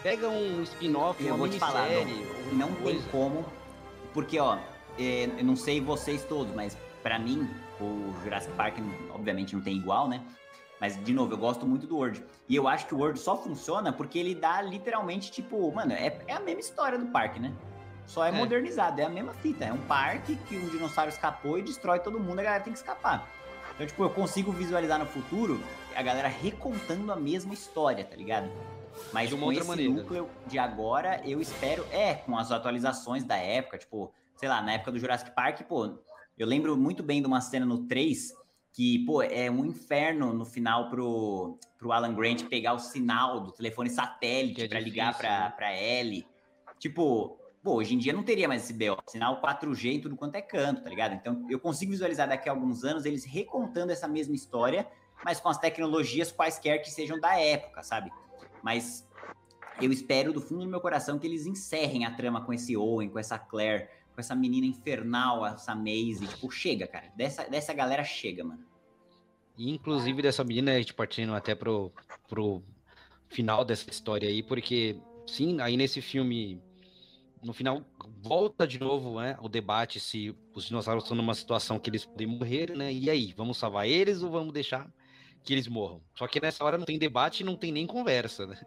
Pega um spin-off, uma eu vou te falar, não, não tem como, porque ó, é, eu não sei vocês todos, mas para mim o Jurassic Park obviamente não tem igual, né? Mas, de novo, eu gosto muito do Word. E eu acho que o Word só funciona porque ele dá literalmente, tipo, mano, é, é a mesma história do parque, né? Só é, é, modernizado, é a mesma fita. É um parque que um dinossauro escapou e destrói todo mundo, a galera tem que escapar. Então, tipo, eu consigo visualizar no futuro a galera recontando a mesma história, tá ligado? Mas de uma com outra esse maneira. núcleo de agora, eu espero, é, com as atualizações da época, tipo, sei lá, na época do Jurassic Park, pô, eu lembro muito bem de uma cena no 3 que, pô, é um inferno no final pro, pro Alan Grant pegar o sinal do telefone satélite é para ligar pra, né? pra Ellie. Tipo, Pô, hoje em dia não teria mais esse BO, sinal 4G em tudo quanto é canto, tá ligado? Então eu consigo visualizar daqui a alguns anos eles recontando essa mesma história, mas com as tecnologias quaisquer que sejam da época, sabe? Mas eu espero do fundo do meu coração que eles encerrem a trama com esse Owen, com essa Claire, com essa menina infernal, essa Maisie. Tipo, chega, cara. Dessa, dessa galera chega, mano. inclusive dessa menina, a gente partindo até pro, pro final dessa história aí, porque, sim, aí nesse filme no final volta de novo né, o debate se os dinossauros estão numa situação que eles podem morrer, né? E aí, vamos salvar eles ou vamos deixar que eles morram? Só que nessa hora não tem debate e não tem nem conversa, né?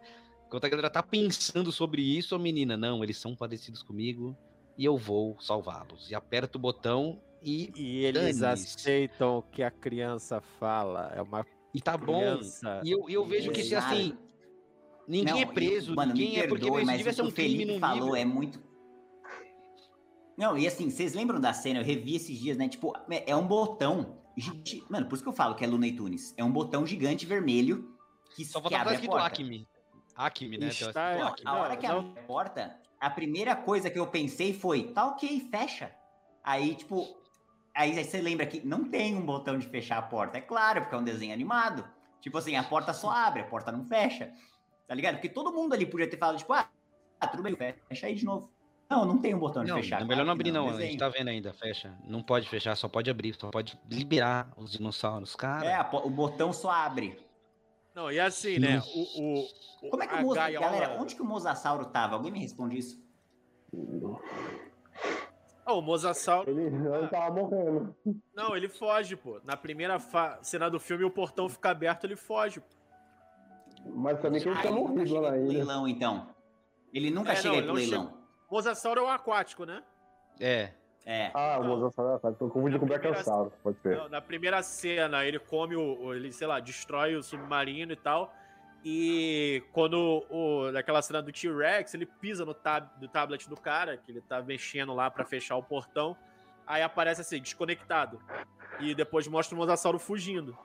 Enquanto a galera tá pensando sobre isso, a menina, não, eles são parecidos comigo e eu vou salvá-los. E aperta o botão e. E eles aceitam o que a criança fala. É uma. E tá criança. bom. E eu, eu vejo que se assim. Ninguém não, é preso, eu, mano, ninguém me perdoe, é porque mas devia ser um crime no falou nível. é muito. Não, e assim, vocês lembram da cena? Eu revi esses dias, né? Tipo, é, um botão. Mano, por isso que eu falo que é Looney Tunes. É um botão gigante vermelho que, Só que abre a porta. Acme. Acme, né? Está, não, a hora que abre a porta, a primeira coisa que eu pensei foi, tá ok, fecha. Aí, tipo, aí, aí você lembra que não tem um botão de fechar a porta. É claro, porque é um desenho animado. Tipo assim, a porta só abre, a porta não fecha. Tá ligado? Porque todo mundo ali podia ter falado, tipo, ah, tudo bem, fecha aí de novo. Não, não tem um botão de não, fechar. É melhor não abrir, não. não. A gente tá vendo ainda, fecha. Não pode fechar, só pode abrir, só pode liberar os dinossauros, cara. É, o botão só abre. Não, e assim, né? O, o, Como é que o Mosa... Gaiola... Galera, onde que o Mosasauro tava? Alguém me responde isso? Oh, o Mosasauro. Ele, ele tava morrendo. Não, ele foge, pô. Na primeira fa... cena do filme, o portão fica aberto, ele foge. Mas também que ele tá morrido lá ainda. leilão, então. Ele nunca é, chega não, aí pro leilão. Chega... Mosasauro é o aquático, né? É. É. Ah, o Mosasauro é aquático. Tô confundindo com o Brachiosauro, pode ser. Não, na primeira cena, ele come o, Ele, sei lá, destrói o submarino e tal. E quando o, naquela cena do T-Rex, ele pisa no, tab, no tablet do cara, que ele tá mexendo lá para fechar o portão. Aí aparece assim, desconectado. E depois mostra o Mosasauro fugindo.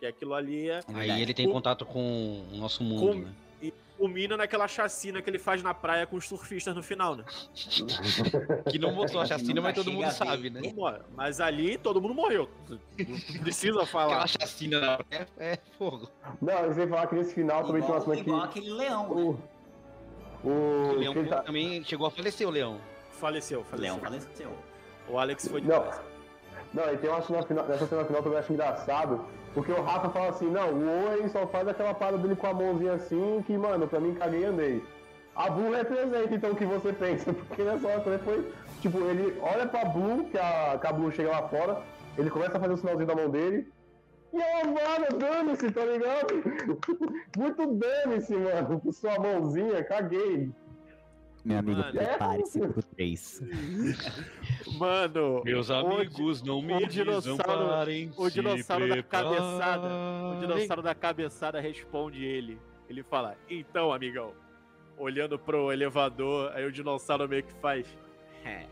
Que aquilo ali é. Aí ele tem o, contato com o nosso mundo, com, né? Culmina naquela chacina que ele faz na praia com os surfistas no final, né? que não mostrou a chacina, mas todo mundo sabe, né? Mas ali todo mundo morreu. Não precisa falar. Aquela chacina na praia é fogo. Não, eu sei falar que nesse final também tem uma cena que. Igual aquele leão, né? o, o, o leão tá... também chegou a falecer, o leão. Faleceu, faleceu. Leão faleceu. O Alex foi de Não. Não, e tem uma cena final, nessa cena final que eu acho engraçado, porque o Rafa fala assim, não, o Owen só faz aquela parada dele com a mãozinha assim, que, mano, pra mim caguei e andei. A Blue representa então o que você *laughs* pensa, porque nessa hora também foi, tipo, ele olha pra Blue, que a, que a Blue chega lá fora, ele começa a fazer o sinalzinho da mão dele, e ela vai, dane-se, tá ligado? *laughs* Muito dane-se, mano, sua mãozinha, caguei. Meu amigo, prepare-se pro *laughs* 3. Mano, meus amigos, não me o dinossauro, o dinossauro da cabeçada, o dinossauro da cabeçada responde ele. Ele fala: "Então, amigão, olhando pro elevador, aí o dinossauro meio que faz: é,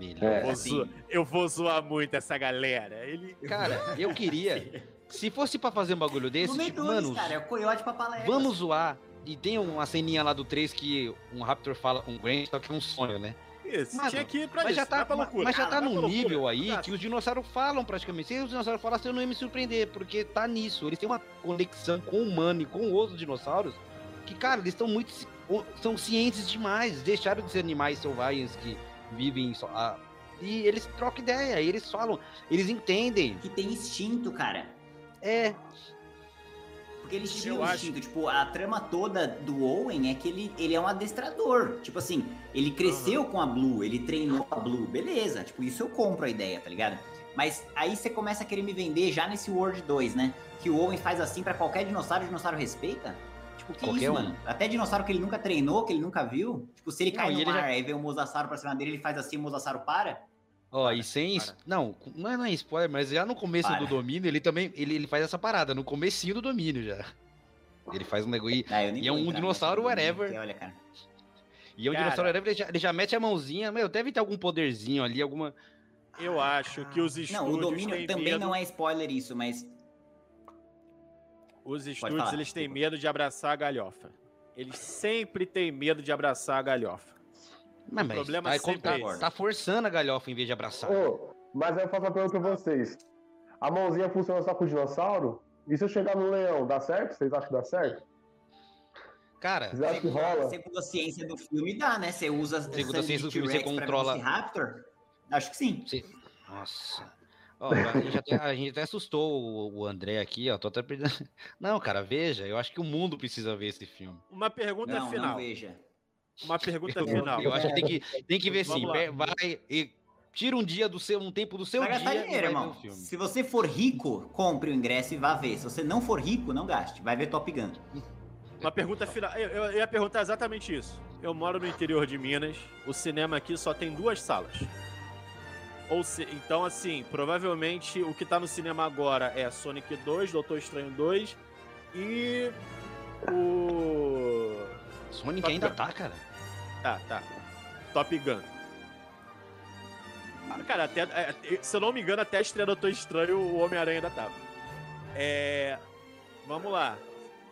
eu, vou zoar, eu vou zoar muito essa galera. Ele Cara, eu queria *laughs* se fosse para fazer um bagulho desse, tipo, mano, cara, é o coiote pra palestra. Vamos zoar e tem uma ceninha lá do 3 que um Raptor fala com o Grant, só que é um sonho, né? Isso, Mano, tinha que ir pra mas isso, já tá, mas já tá num nível aí que os dinossauros falam praticamente. Se os dinossauros falassem, eu não ia me surpreender, porque tá nisso. Eles têm uma conexão com o humano e com outros dinossauros que, cara, eles estão muito. são cientes demais. Deixaram de ser animais selvagens que vivem só. Ah, e eles trocam ideia, eles falam, eles entendem. Que tem instinto, cara. É, eles tinham um instinto, tipo, a trama toda do Owen é que ele, ele é um adestrador. Tipo assim, ele cresceu uhum. com a Blue, ele treinou a Blue, beleza. Tipo, isso eu compro a ideia, tá ligado? Mas aí você começa a querer me vender já nesse World 2, né? Que o Owen faz assim para qualquer dinossauro, o dinossauro respeita. Tipo, que Qualquer isso, um. mano? Até dinossauro que ele nunca treinou, que ele nunca viu. Tipo, se ele cai no mar já... e vê o Mosasauro pra cima dele, ele faz assim, o Mosasauro para. Ó, oh, e sem. Para. Não, não é, não é spoiler, mas já no começo para. do domínio, ele também. Ele, ele faz essa parada, no comecinho do domínio já. Ele faz um negócio. Ah, e é um dinossauro whatever. Olha, cara. E é um cara, dinossauro whatever, ele já, ele já mete a mãozinha. Meu, deve ter algum poderzinho ali, alguma. Eu acho que os estúdios. Não, o domínio também medo... não é spoiler isso, mas. Os estúdios, falar, eles têm medo de abraçar a galhofa. Eles sempre têm medo de abraçar a galhofa. Mas, o problema mas, sempre tá, é tá, forçando a galhofa em vez de abraçar. Oh, mas aí eu faço uma pergunta pra vocês. A mãozinha funciona só com o dinossauro? E se eu chegar no leão, dá certo? Vocês acham que dá certo? Cara, Vocês acham que rola? segundo a ciência do filme dá, né? Você usa segundo a ciência do filme, você controla. Raptor? Acho que sim. Nossa. Ó, a, gente até, a, gente até, assustou o, o, André aqui, ó. Tô até *laughs* Não, cara, veja. Eu acho que o mundo precisa ver esse filme. Uma pergunta não, final. Não, veja. Uma pergunta Eu, final. eu acho que tem que, tem que ver sim. Lá. Vai, e tira um dia do seu, um tempo do seu Vai dia gastar dinheiro, irmão. filme. Se você for rico, compre o ingresso e vá ver. Se você não for rico, não gaste. Vai ver Top Gun. Uma pergunta final. Eu, eu ia perguntar exatamente isso. Eu moro no interior de Minas. O cinema aqui só tem duas salas. Ou se, então, assim, provavelmente o que tá no cinema agora é Sonic 2, Doutor Estranho 2 e o. Sonic Top ainda Gun. tá, cara. Tá, tá. Top Gun. Ah, Cara, até, é, se eu não me engano, até a estreia do Doutor Estranho, o Homem-Aranha ainda tava. É. Vamos lá.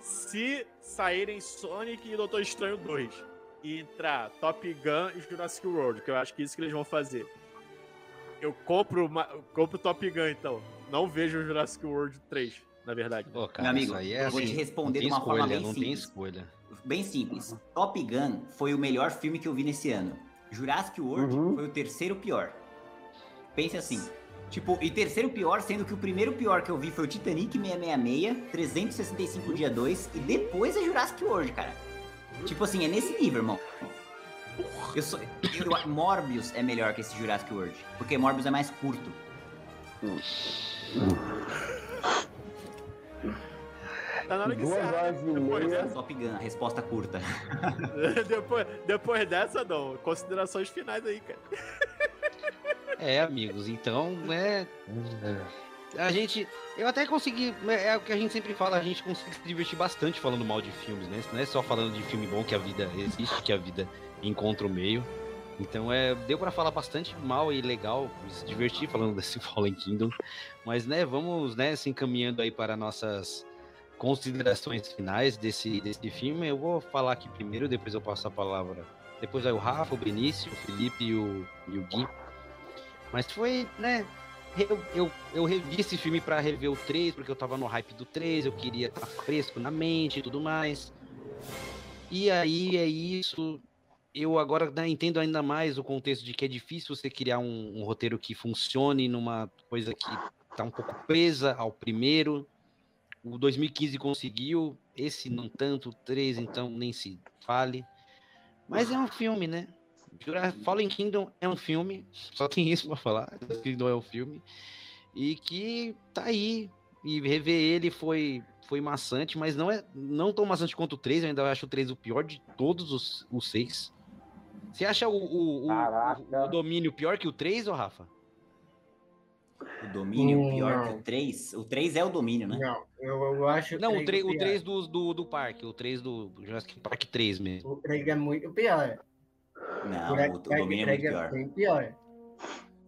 Se saírem Sonic e Doutor Estranho 2 e entrar Top Gun e Jurassic World, que eu acho que é isso que eles vão fazer. Eu compro, uma, eu compro Top Gun, então. Não vejo o Jurassic World 3, na verdade. Pô, cara, Meu amigo, é eu vou te assim, responder não tem de uma forma escolha, bem Não tem simples. escolha. Bem simples. Top Gun foi o melhor filme que eu vi nesse ano. Jurassic World Uhum. foi o terceiro pior. Pense assim. Tipo, e terceiro pior, sendo que o primeiro pior que eu vi foi o Titanic 666, 365 dia 2, e depois é Jurassic World, cara. Tipo assim, é nesse nível, irmão. Eu sou, eu- Morbius é melhor que esse Jurassic World, porque Morbius é mais curto. Tá na hora que Duas horas né? e Depois meia. dessa, Top Gun, resposta curta. *laughs* depois, depois dessa, não. Considerações finais aí, cara. É, amigos, então, né. A gente. Eu até consegui. É o que a gente sempre fala, a gente consegue se divertir bastante falando mal de filmes, né? Não é só falando de filme bom que a vida existe, que a vida encontra o meio. Então é, deu pra falar bastante mal e legal, se divertir falando *laughs* desse Fallen Kingdom. Mas né, vamos né, se encaminhando aí para nossas considerações finais desse, desse filme. Eu vou falar aqui primeiro, depois eu passo a palavra. Depois vai o Rafa, o Benício, o Felipe e o, e o Gui. Mas foi, né? Eu, eu, eu revi esse filme pra rever o 3, porque eu tava no hype do 3, eu queria estar fresco na mente e tudo mais. E aí é isso. Eu agora né, entendo ainda mais o contexto de que é difícil você criar um, um roteiro que funcione numa coisa que tá um pouco presa ao primeiro. O 2015 conseguiu, esse não tanto, o 3 então nem se fale. Mas é um filme, né? Fallen Kingdom é um filme, só tem isso pra falar. Kingdom é um filme. E que tá aí. E rever ele foi, foi maçante, mas não é não tão maçante quanto o 3. Eu ainda acho o 3 o pior de todos os, os seis. Você acha o, o, o- o- o domínio pior que o 3, ô Rafa? O domínio Hum, pior que o 3. O 3 é o domínio, né? Não, eu, eu acho Não, o três 3, o pior. 3 do, do, do parque, o 3 do Jurassic Park 3 mesmo. O 3 é muito pior. Não, Por o, o domínio é muito pior. bem pior.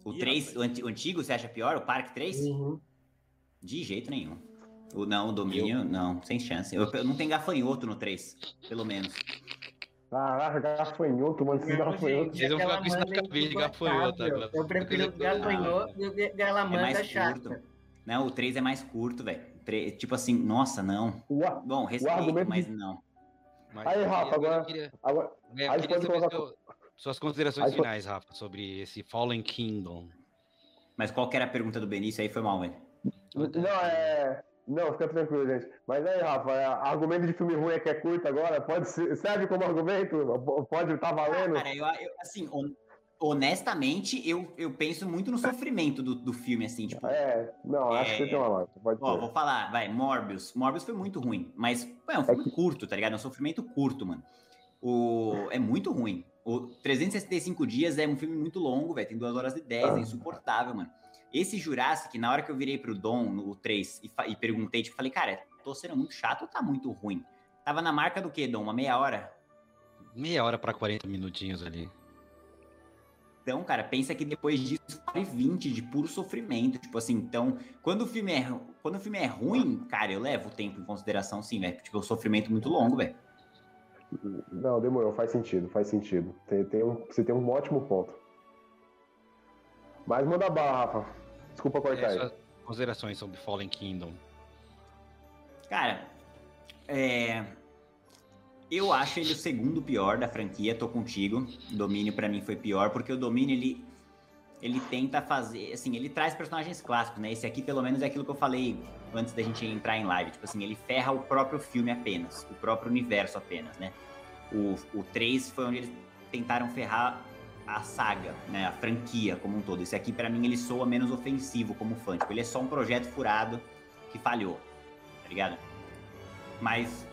O Ih, 3, rapaz. o, anti- o antigo, você acha pior? O Parque 3? Uhum. De jeito nenhum. O, não, o domínio, não, sem chance. Eu, eu não tem gafanhoto no 3, pelo menos. Caraca, gafanhoto, mano. Esse Não, gafanhoto. gente, Vocês vão ficar com isso na cabeça de gafanhoto agora. Eu prefiro gafanhoto do que aquela É chata. curto. Não, o 3 é mais curto, velho. Tre- Tipo assim, nossa, não. Ua- Bom, respeito, mas de- não. Mas Aí, Rafa, agora- queria, Agora, é, aí pode colocar- seu- suas considerações Aí finais, Rafa, sobre esse Fallen Kingdom. Mas qual que era a pergunta do Benício aí? Foi mal, velho. não, é. Não, fica tranquilo, gente. Mas aí, Rafa, é, argumento de filme ruim é que é curto agora? Pode ser, serve como argumento? Pode estar valendo? Cara, eu, eu- assim, hon- honestamente, eu, eu penso muito no sofrimento do, do filme, assim, tipo. É, não, acho que É. tem uma lógica. Pode Ó, ser. vou falar, vai, Morbius. Morbius foi muito ruim, mas é um filme curto, tá ligado? É um sofrimento curto, mano. O... É muito ruim. O 365 Dias é um filme muito longo, velho. Tem 2 horas e 10, é insuportável, mano. Esse Jurassic, na hora que eu virei pro Dom, no 3, e, e perguntei, tipo, falei, cara, tô sendo muito chato ou tá muito ruim? Tava na marca do quê, Dom? Uma meia hora? Meia hora pra 40 minutinhos ali. Então, cara, pensa que depois disso vale 20 de puro sofrimento. Tipo assim, então, quando o filme é, quando o filme é ruim, cara, eu levo o tempo em consideração, sim, velho. Tipo, o sofrimento muito longo, velho. Não, demorou, faz sentido, faz sentido. Tem, tem um, você tem um ótimo ponto. Mas manda bala, Rafa. Desculpa cortar É, considerações sobre Fallen Kingdom. Cara, é. Eu acho ele o segundo pior da franquia, tô contigo. O Domínio pra mim foi pior, porque o Domínio ele. Ele tenta fazer. Assim, ele traz personagens clássicos, né? Esse aqui, pelo menos, é aquilo que eu falei antes da gente entrar em live. Tipo assim, ele ferra o próprio filme apenas, o próprio universo apenas, né? O, o 3 foi onde eles tentaram ferrar a saga, né, a franquia como um todo. Esse aqui, para mim, ele soa menos ofensivo como fã. Tipo, ele é só um projeto furado que falhou, tá ligado? Mas,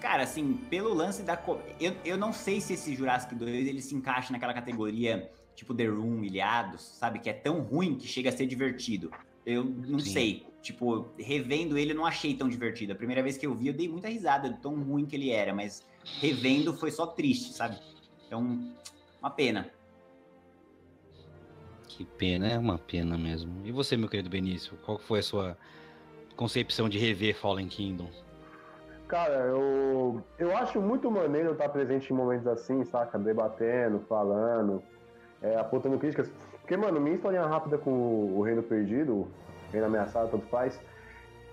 cara, assim, pelo lance da... Eu, eu não sei se esse Jurassic 2, ele se encaixa naquela categoria, tipo The Room, Ilhados, sabe? Que é tão ruim que chega a ser divertido. Eu não Sim. sei. Tipo, revendo ele, eu não achei tão divertido. A primeira vez que eu vi, eu dei muita risada de tão ruim que ele era, mas revendo foi só triste, sabe? Então, uma pena. Que pena, é uma pena mesmo. E você, meu querido Benício, qual foi a sua concepção de rever Fallen Kingdom? Cara, eu, eu acho muito maneiro estar presente em momentos assim, saca? Debatendo, falando, é, apontando críticas. Porque, mano, minha história rápida com o Reino Perdido, o Reino Ameaçado, tanto faz,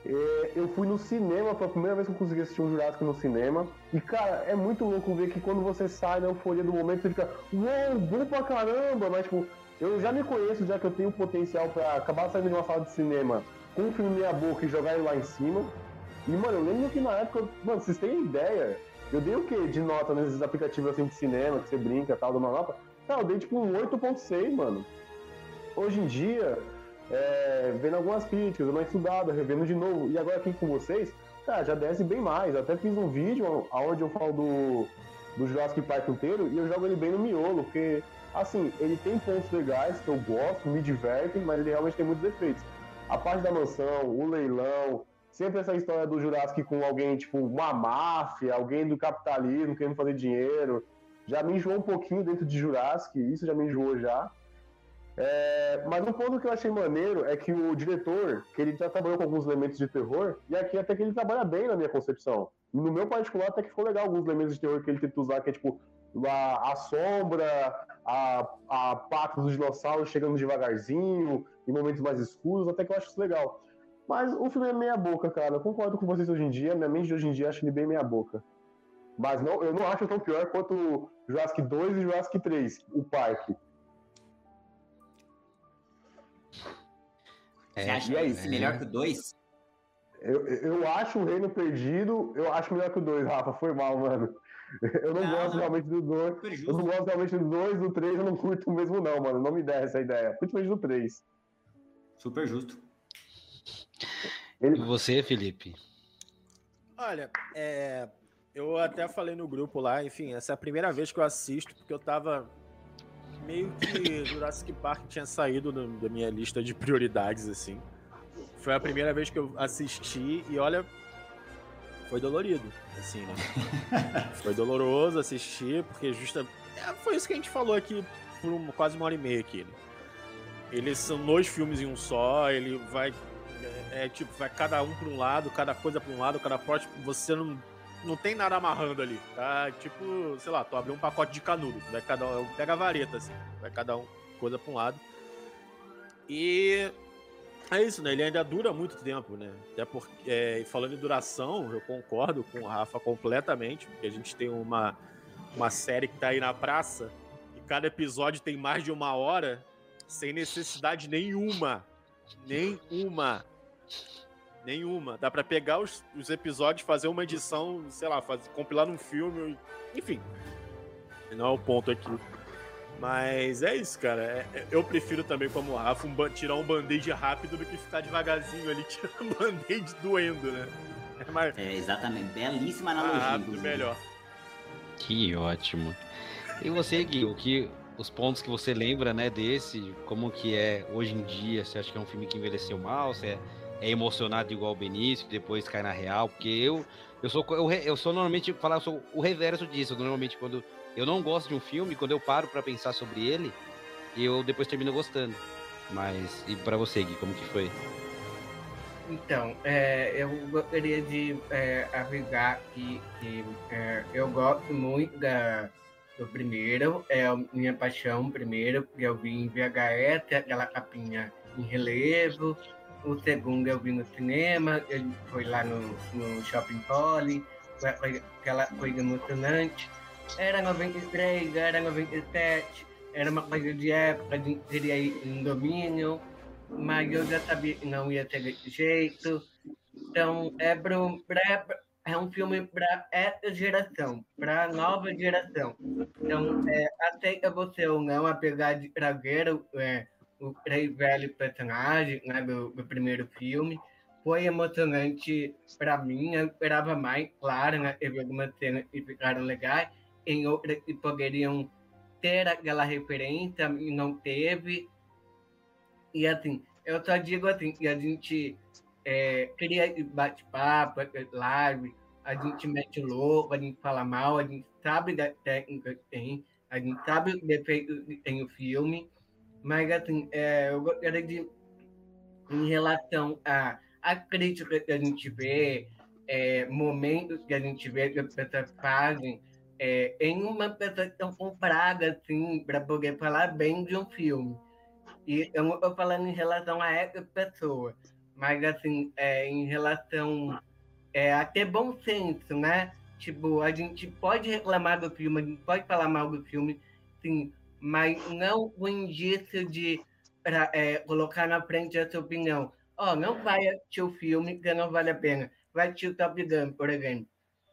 eu fui no cinema, foi a primeira vez que eu consegui assistir um Jurássico no cinema. E, cara, é muito louco ver que quando você sai da euforia do momento, você fica, uou, bom pra caramba! Mas, tipo, eu já me conheço, já que eu tenho potencial para acabar saindo de uma sala de cinema com um filme meia boca e jogar ele lá em cima. E, mano, eu lembro que na época, mano, vocês têm ideia? Eu dei o quê de nota nesses aplicativos assim de cinema, que você brinca e tal, de uma nota? Cara, eu dei tipo um 8.6, mano. Hoje em dia, é, vendo algumas críticas, uma estudada, revendo de novo, e agora aqui com vocês, tá, já desce bem mais. Até fiz um vídeo onde eu falo do, do Jurassic Park inteiro e eu jogo ele bem no miolo, porque, assim, ele tem pontos legais que eu gosto, me divertem, mas ele realmente tem muitos defeitos. A parte da mansão, o leilão, sempre essa história do Jurassic com alguém, tipo, uma máfia, alguém do capitalismo querendo fazer dinheiro, já me enjoou um pouquinho dentro de Jurassic, isso já me enjoou já. É, mas um ponto que eu achei maneiro é que o diretor, que ele já trabalhou com alguns elementos de terror, e aqui até que ele trabalha bem na minha concepção. No meu particular, até que ficou legal alguns elementos de terror que ele tenta usar, que é tipo a, a sombra, a, a pata dos dinossauros chegando devagarzinho, em momentos mais escuros, até que eu acho isso legal. Mas o filme é meia boca, cara. Eu concordo com vocês hoje em dia, minha mente de hoje em dia acha ele bem meia boca. Mas não, eu não acho tão pior quanto Jurassic 2 e Jurassic 3, o parque. Você acha é esse melhor que o 2? Eu, eu acho o Reino Perdido, eu acho melhor que o 2, Rafa. Foi mal, mano. Eu não, não gosto realmente do 2. Eu não gosto realmente do 2, do 3 eu não curto mesmo, não, mano. Não me dá essa ideia. Principalmente do 3. Super justo. Ele... E você, Felipe? Olha, é, eu até falei no grupo lá, enfim, essa é a primeira vez que eu assisto, porque eu tava meio que Jurassic Park tinha saído da minha lista de prioridades, assim. Foi a primeira vez que eu assisti e olha, foi dolorido, assim, né? *laughs* foi doloroso assistir, porque justa... É, foi isso que a gente falou aqui por um, quase uma hora e meia aqui, né? Eles são dois filmes em um só, ele vai... É, é tipo, vai cada um para um lado, cada coisa para um lado, cada porte, você não não tem nada amarrando ali. Tá tipo, sei lá, tu abre um pacote de canudo. Vai cada um, pega a vareta, assim. Vai cada um coisa pra um lado. E é isso, né? Ele ainda dura muito tempo, né? Até porque, é, falando em duração, eu concordo com o Rafa completamente, porque a gente tem uma, uma série que tá aí na praça e cada episódio tem mais de uma hora sem necessidade nenhuma. Nenhuma. Nenhuma. Dá para pegar os, os, episódios, fazer uma edição, sei lá, fazer, compilar num filme, enfim. Não é o ponto aqui. Mas é isso, cara. É, é eu prefiro também, como o Rafa, um, tirar um band-aid rápido do que ficar devagarzinho ali *laughs* tirando um band-aid doendo, né? É, mais... é, exatamente. Belíssima analogia. Ah, rápido, melhor. Que ótimo. E você, Gui, o que, os pontos que você lembra, né, desse, como que é hoje em dia? Você acha que é um filme que envelheceu mal? Você é é emocionado igual o Benício, depois cai na real, porque eu eu sou eu, eu sou normalmente falar, sou o reverso disso. Normalmente quando eu não gosto de um filme, quando eu paro para pensar sobre ele, eu depois termino gostando. Mas e para você, Gui, como que foi? Então, é, eu gostaria de é, avisar que, que é, eu gosto muito da, do primeiro, é a minha paixão primeiro, porque eu vi em VHS, aquela capinha em relevo, o segundo eu vi no cinema, ele foi lá no, no Shopping Poly, foi aquela coisa emocionante. Era 93, era 97, era uma coisa de época, de, diria em domínio, mas eu já sabia que não ia ter desse jeito. Então, é para é um filme para essa geração, para a nova geração. Então, é, aceita você ou não, apesar de trazer é, o três velho personagem né, do primeiro filme, foi emocionante para mim. Eu esperava mais, claro, né? Teve algumas cenas que ficaram legais, em outras que poderiam ter aquela referência e não teve. E assim, eu só digo assim, que a gente é, cria bate-papo, live, a gente mete louco, a gente fala mal, a gente sabe da técnica que tem, a gente sabe o defeito que tem o filme, mas assim, é, eu gostaria de, em relação a a crítica que a gente vê, é, momentos que a gente vê que as pessoas fazem, é, em uma tão comprada assim, para poder falar bem de um filme. E eu não estou falando em relação a essa pessoa, mas assim, é, em relação é, a ter bom senso, né? Tipo, a gente pode reclamar do filme, a gente pode falar mal do filme, sim, mas não o indício de pra, é, colocar na frente essa opinião. Oh, não vai assistir o filme que não vale a pena. Vai assistir o Top Gun, por exemplo.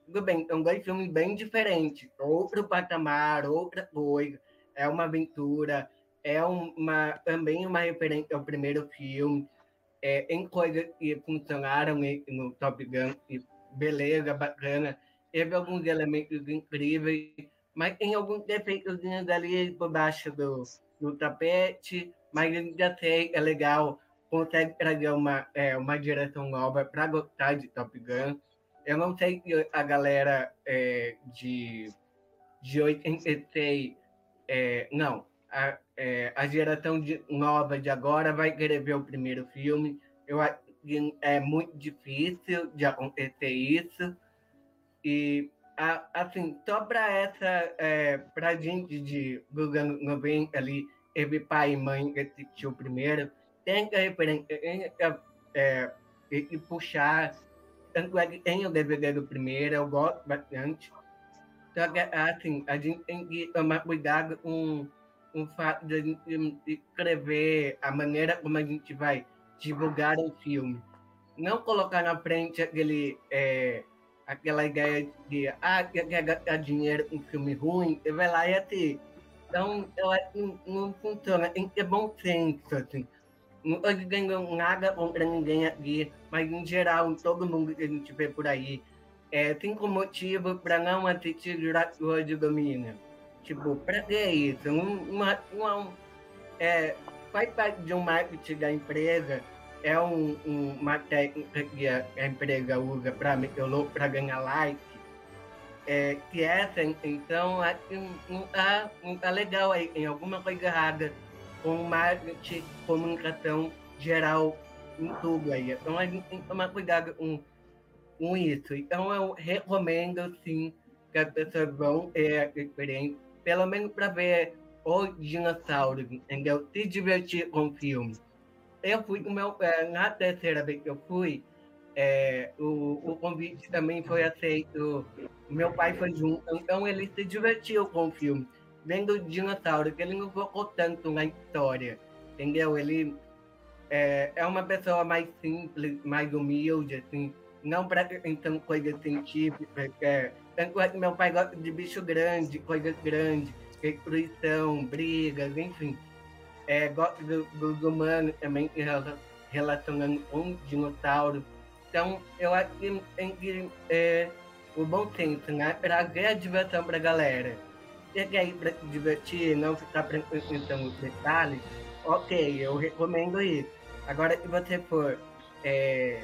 Tudo bem, são dois filmes bem diferentes. Outro patamar, outra coisa. É uma aventura, é uma, também uma referência ao primeiro filme. É, em coisas que funcionaram no Top Gun, beleza, bacana. Teve alguns elementos incríveis, mas tem alguns defeitos ali por baixo do, do tapete, mas ainda sei, é legal consegue trazer uma, é, uma direção nova para gostar de Top Gun. Eu não sei se a galera é, de, de 86, é, não, a, é, a geração de, nova de agora vai querer ver o primeiro filme. Eu acho que é muito difícil de acontecer isso. E, a, assim, só para essa, é, para gente de, dos anos 90 ali, teve pai e mãe que assistiu primeiro, que referência, tem que é, e puxar. Tanto é que tem o DVD do primeiro, eu gosto bastante. Só que, assim, a gente tem que tomar cuidado com o fato de a gente escrever a maneira como a gente vai divulgar o filme. Não colocar na frente aquele, é, aquela ideia de ah, gastar dinheiro com filme ruim, e vai lá e assiste. Então, eu acho que não, funciona. Tem que ter bom senso, assim não ganhou nada contra ninguém aqui, mas em geral, todo mundo que a gente vê por aí, é, cinco motivos para não assistir Jurassic World Dominion. Tipo, para que isso? Uma, uma, é, faz parte de um marketing da empresa, é um, um, uma técnica que a, empresa usa para ganhar like. É, que essa, então, acho que não tá, não tá legal aí, tem alguma coisa errada com marketing, comunicação geral em tudo aí. Então a gente tem que tomar cuidado com, com isso. Então eu recomendo sim que as pessoas vão ter a experiência, pelo menos para ver os dinossauros, entendeu? Se divertir com o filme. Eu fui com meu é, na terceira vez que eu fui, é, o, o convite também foi aceito. Meu pai foi junto, então ele se divertiu com o filme vendo o dinossauro, que ele não focou tanto na história, entendeu? Ele é, é uma pessoa mais simples, mais humilde, assim, não para então coisas científicas. É, tanto meu pai gosta de bicho grande, coisas grandes, destruição, brigas, enfim. É, humanos também relacionando com dinossauros. Então, eu acho que tem é, o bom senso, né? Trazer a diversão para a galera chegue aí para se divertir, não ficar pensando nos detalhes, ok, eu recomendo isso. Agora, se você for é,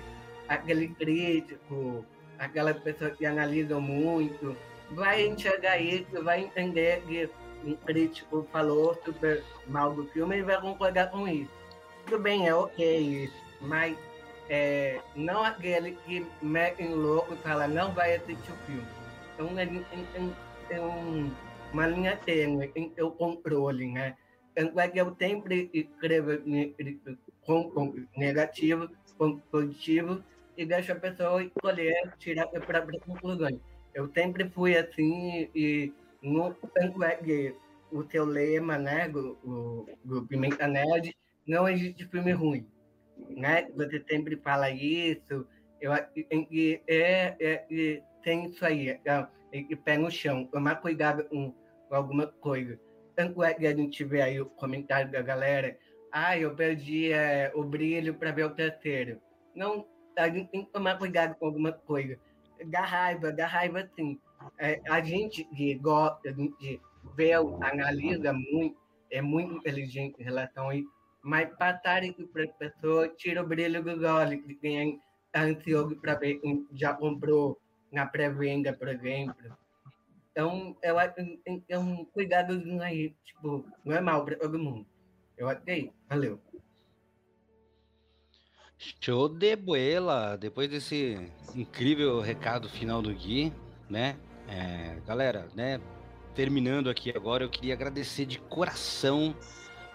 aquele crítico, aquela pessoa que analisa muito, vai enxergar isso, vai entender que um crítico falou super mal do filme e vai concordar com isso. Tudo bem, é ok isso, mas é, não aquele que mete em louco e fala não vai assistir o filme. Então, gente tem, tem, tem um uma linha tênue entre o controle, né? Tanto é que eu sempre escrevo com negativo, com positivo, e deixo a pessoa escolher, tirar a própria conclusão. Eu sempre fui assim, e no, tanto é que o seu lema, né, do, do Pimenta Nerd, não existe filme ruim, né? Você sempre fala isso, Eu é, é, é, tem isso aí, é, é, pé no chão, tomar cuidado com, com alguma coisa. Tanto é que a gente vê aí o comentário da galera, ah, eu perdi é, o brilho para ver o terceiro. Não, a gente tem que tomar cuidado com alguma coisa. Dá raiva, dá raiva sim. É, a gente que gosta, gente vê, analisa muito, é muito inteligente em relação a isso, mas passar isso para as pessoas tira o brilho do olho, que quem é ansioso para ver quem já comprou na pré-venda, por exemplo. Então, eu acho que ter um cuidadozinho aí, tipo, não é mal para todo mundo. Eu acho que é isso. Valeu. Show de boela! Depois desse incrível recado final do Gui, né? É, galera, né? Terminando aqui agora, eu queria agradecer de coração.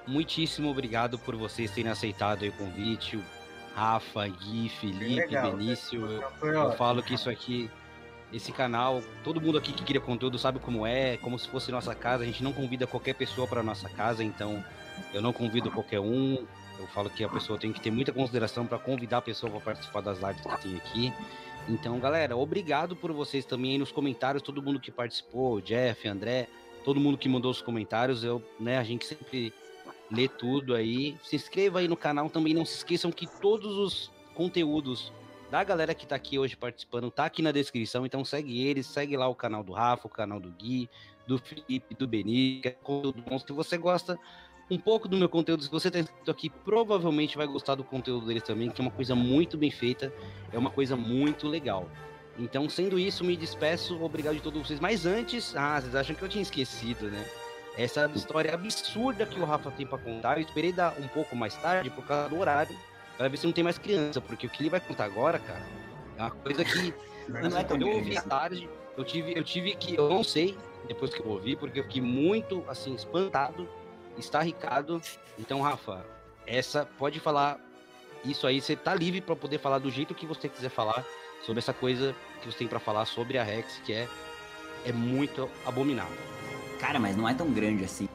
Muitíssimo obrigado por vocês terem aceitado o convite. O Rafa, Gui, Felipe, legal, Benício. Eu, eu falo que isso aqui, esse canal, todo mundo aqui que cria conteúdo sabe como é, como se fosse nossa casa. A gente não convida qualquer pessoa para nossa casa, então eu não convido qualquer um. Eu falo que a pessoa tem que ter muita consideração para convidar a pessoa para participar das lives que tem aqui. Então, galera, obrigado por vocês também aí nos comentários, todo mundo que participou, Jeff, André, todo mundo que mandou os comentários. Eu, né, a gente sempre lê tudo aí. Se inscreva aí no canal também, não se esqueçam que todos os conteúdos da galera que tá aqui hoje participando tá aqui na descrição, então segue eles, segue lá o canal do Rafa, o canal do Gui, do Felipe, do Beni, que é conteúdo bom. Se você gosta, um pouco do meu conteúdo. Se você está inscrito aqui, provavelmente vai gostar do conteúdo deles também, que é uma coisa muito bem feita, é uma coisa muito legal. Então, sendo isso, me despeço, obrigado de todos vocês. Mas antes, ah, vocês acham que eu tinha esquecido, né? Essa história absurda que o Rafa tem para contar, eu esperei dar um pouco mais tarde por causa do horário, para ver se não tem mais criança, porque o que ele vai contar agora, cara, é uma coisa que *laughs* é eu ouvi tarde, eu tive, eu tive que, eu não sei, depois que eu ouvi, porque eu fiquei muito, assim, espantado está Ricardo. Então, Rafa, essa pode falar isso aí, você tá livre para poder falar do jeito que você quiser falar sobre essa coisa que você tem para falar sobre a Rex, que é é muito abominável. Cara, mas não é tão grande assim.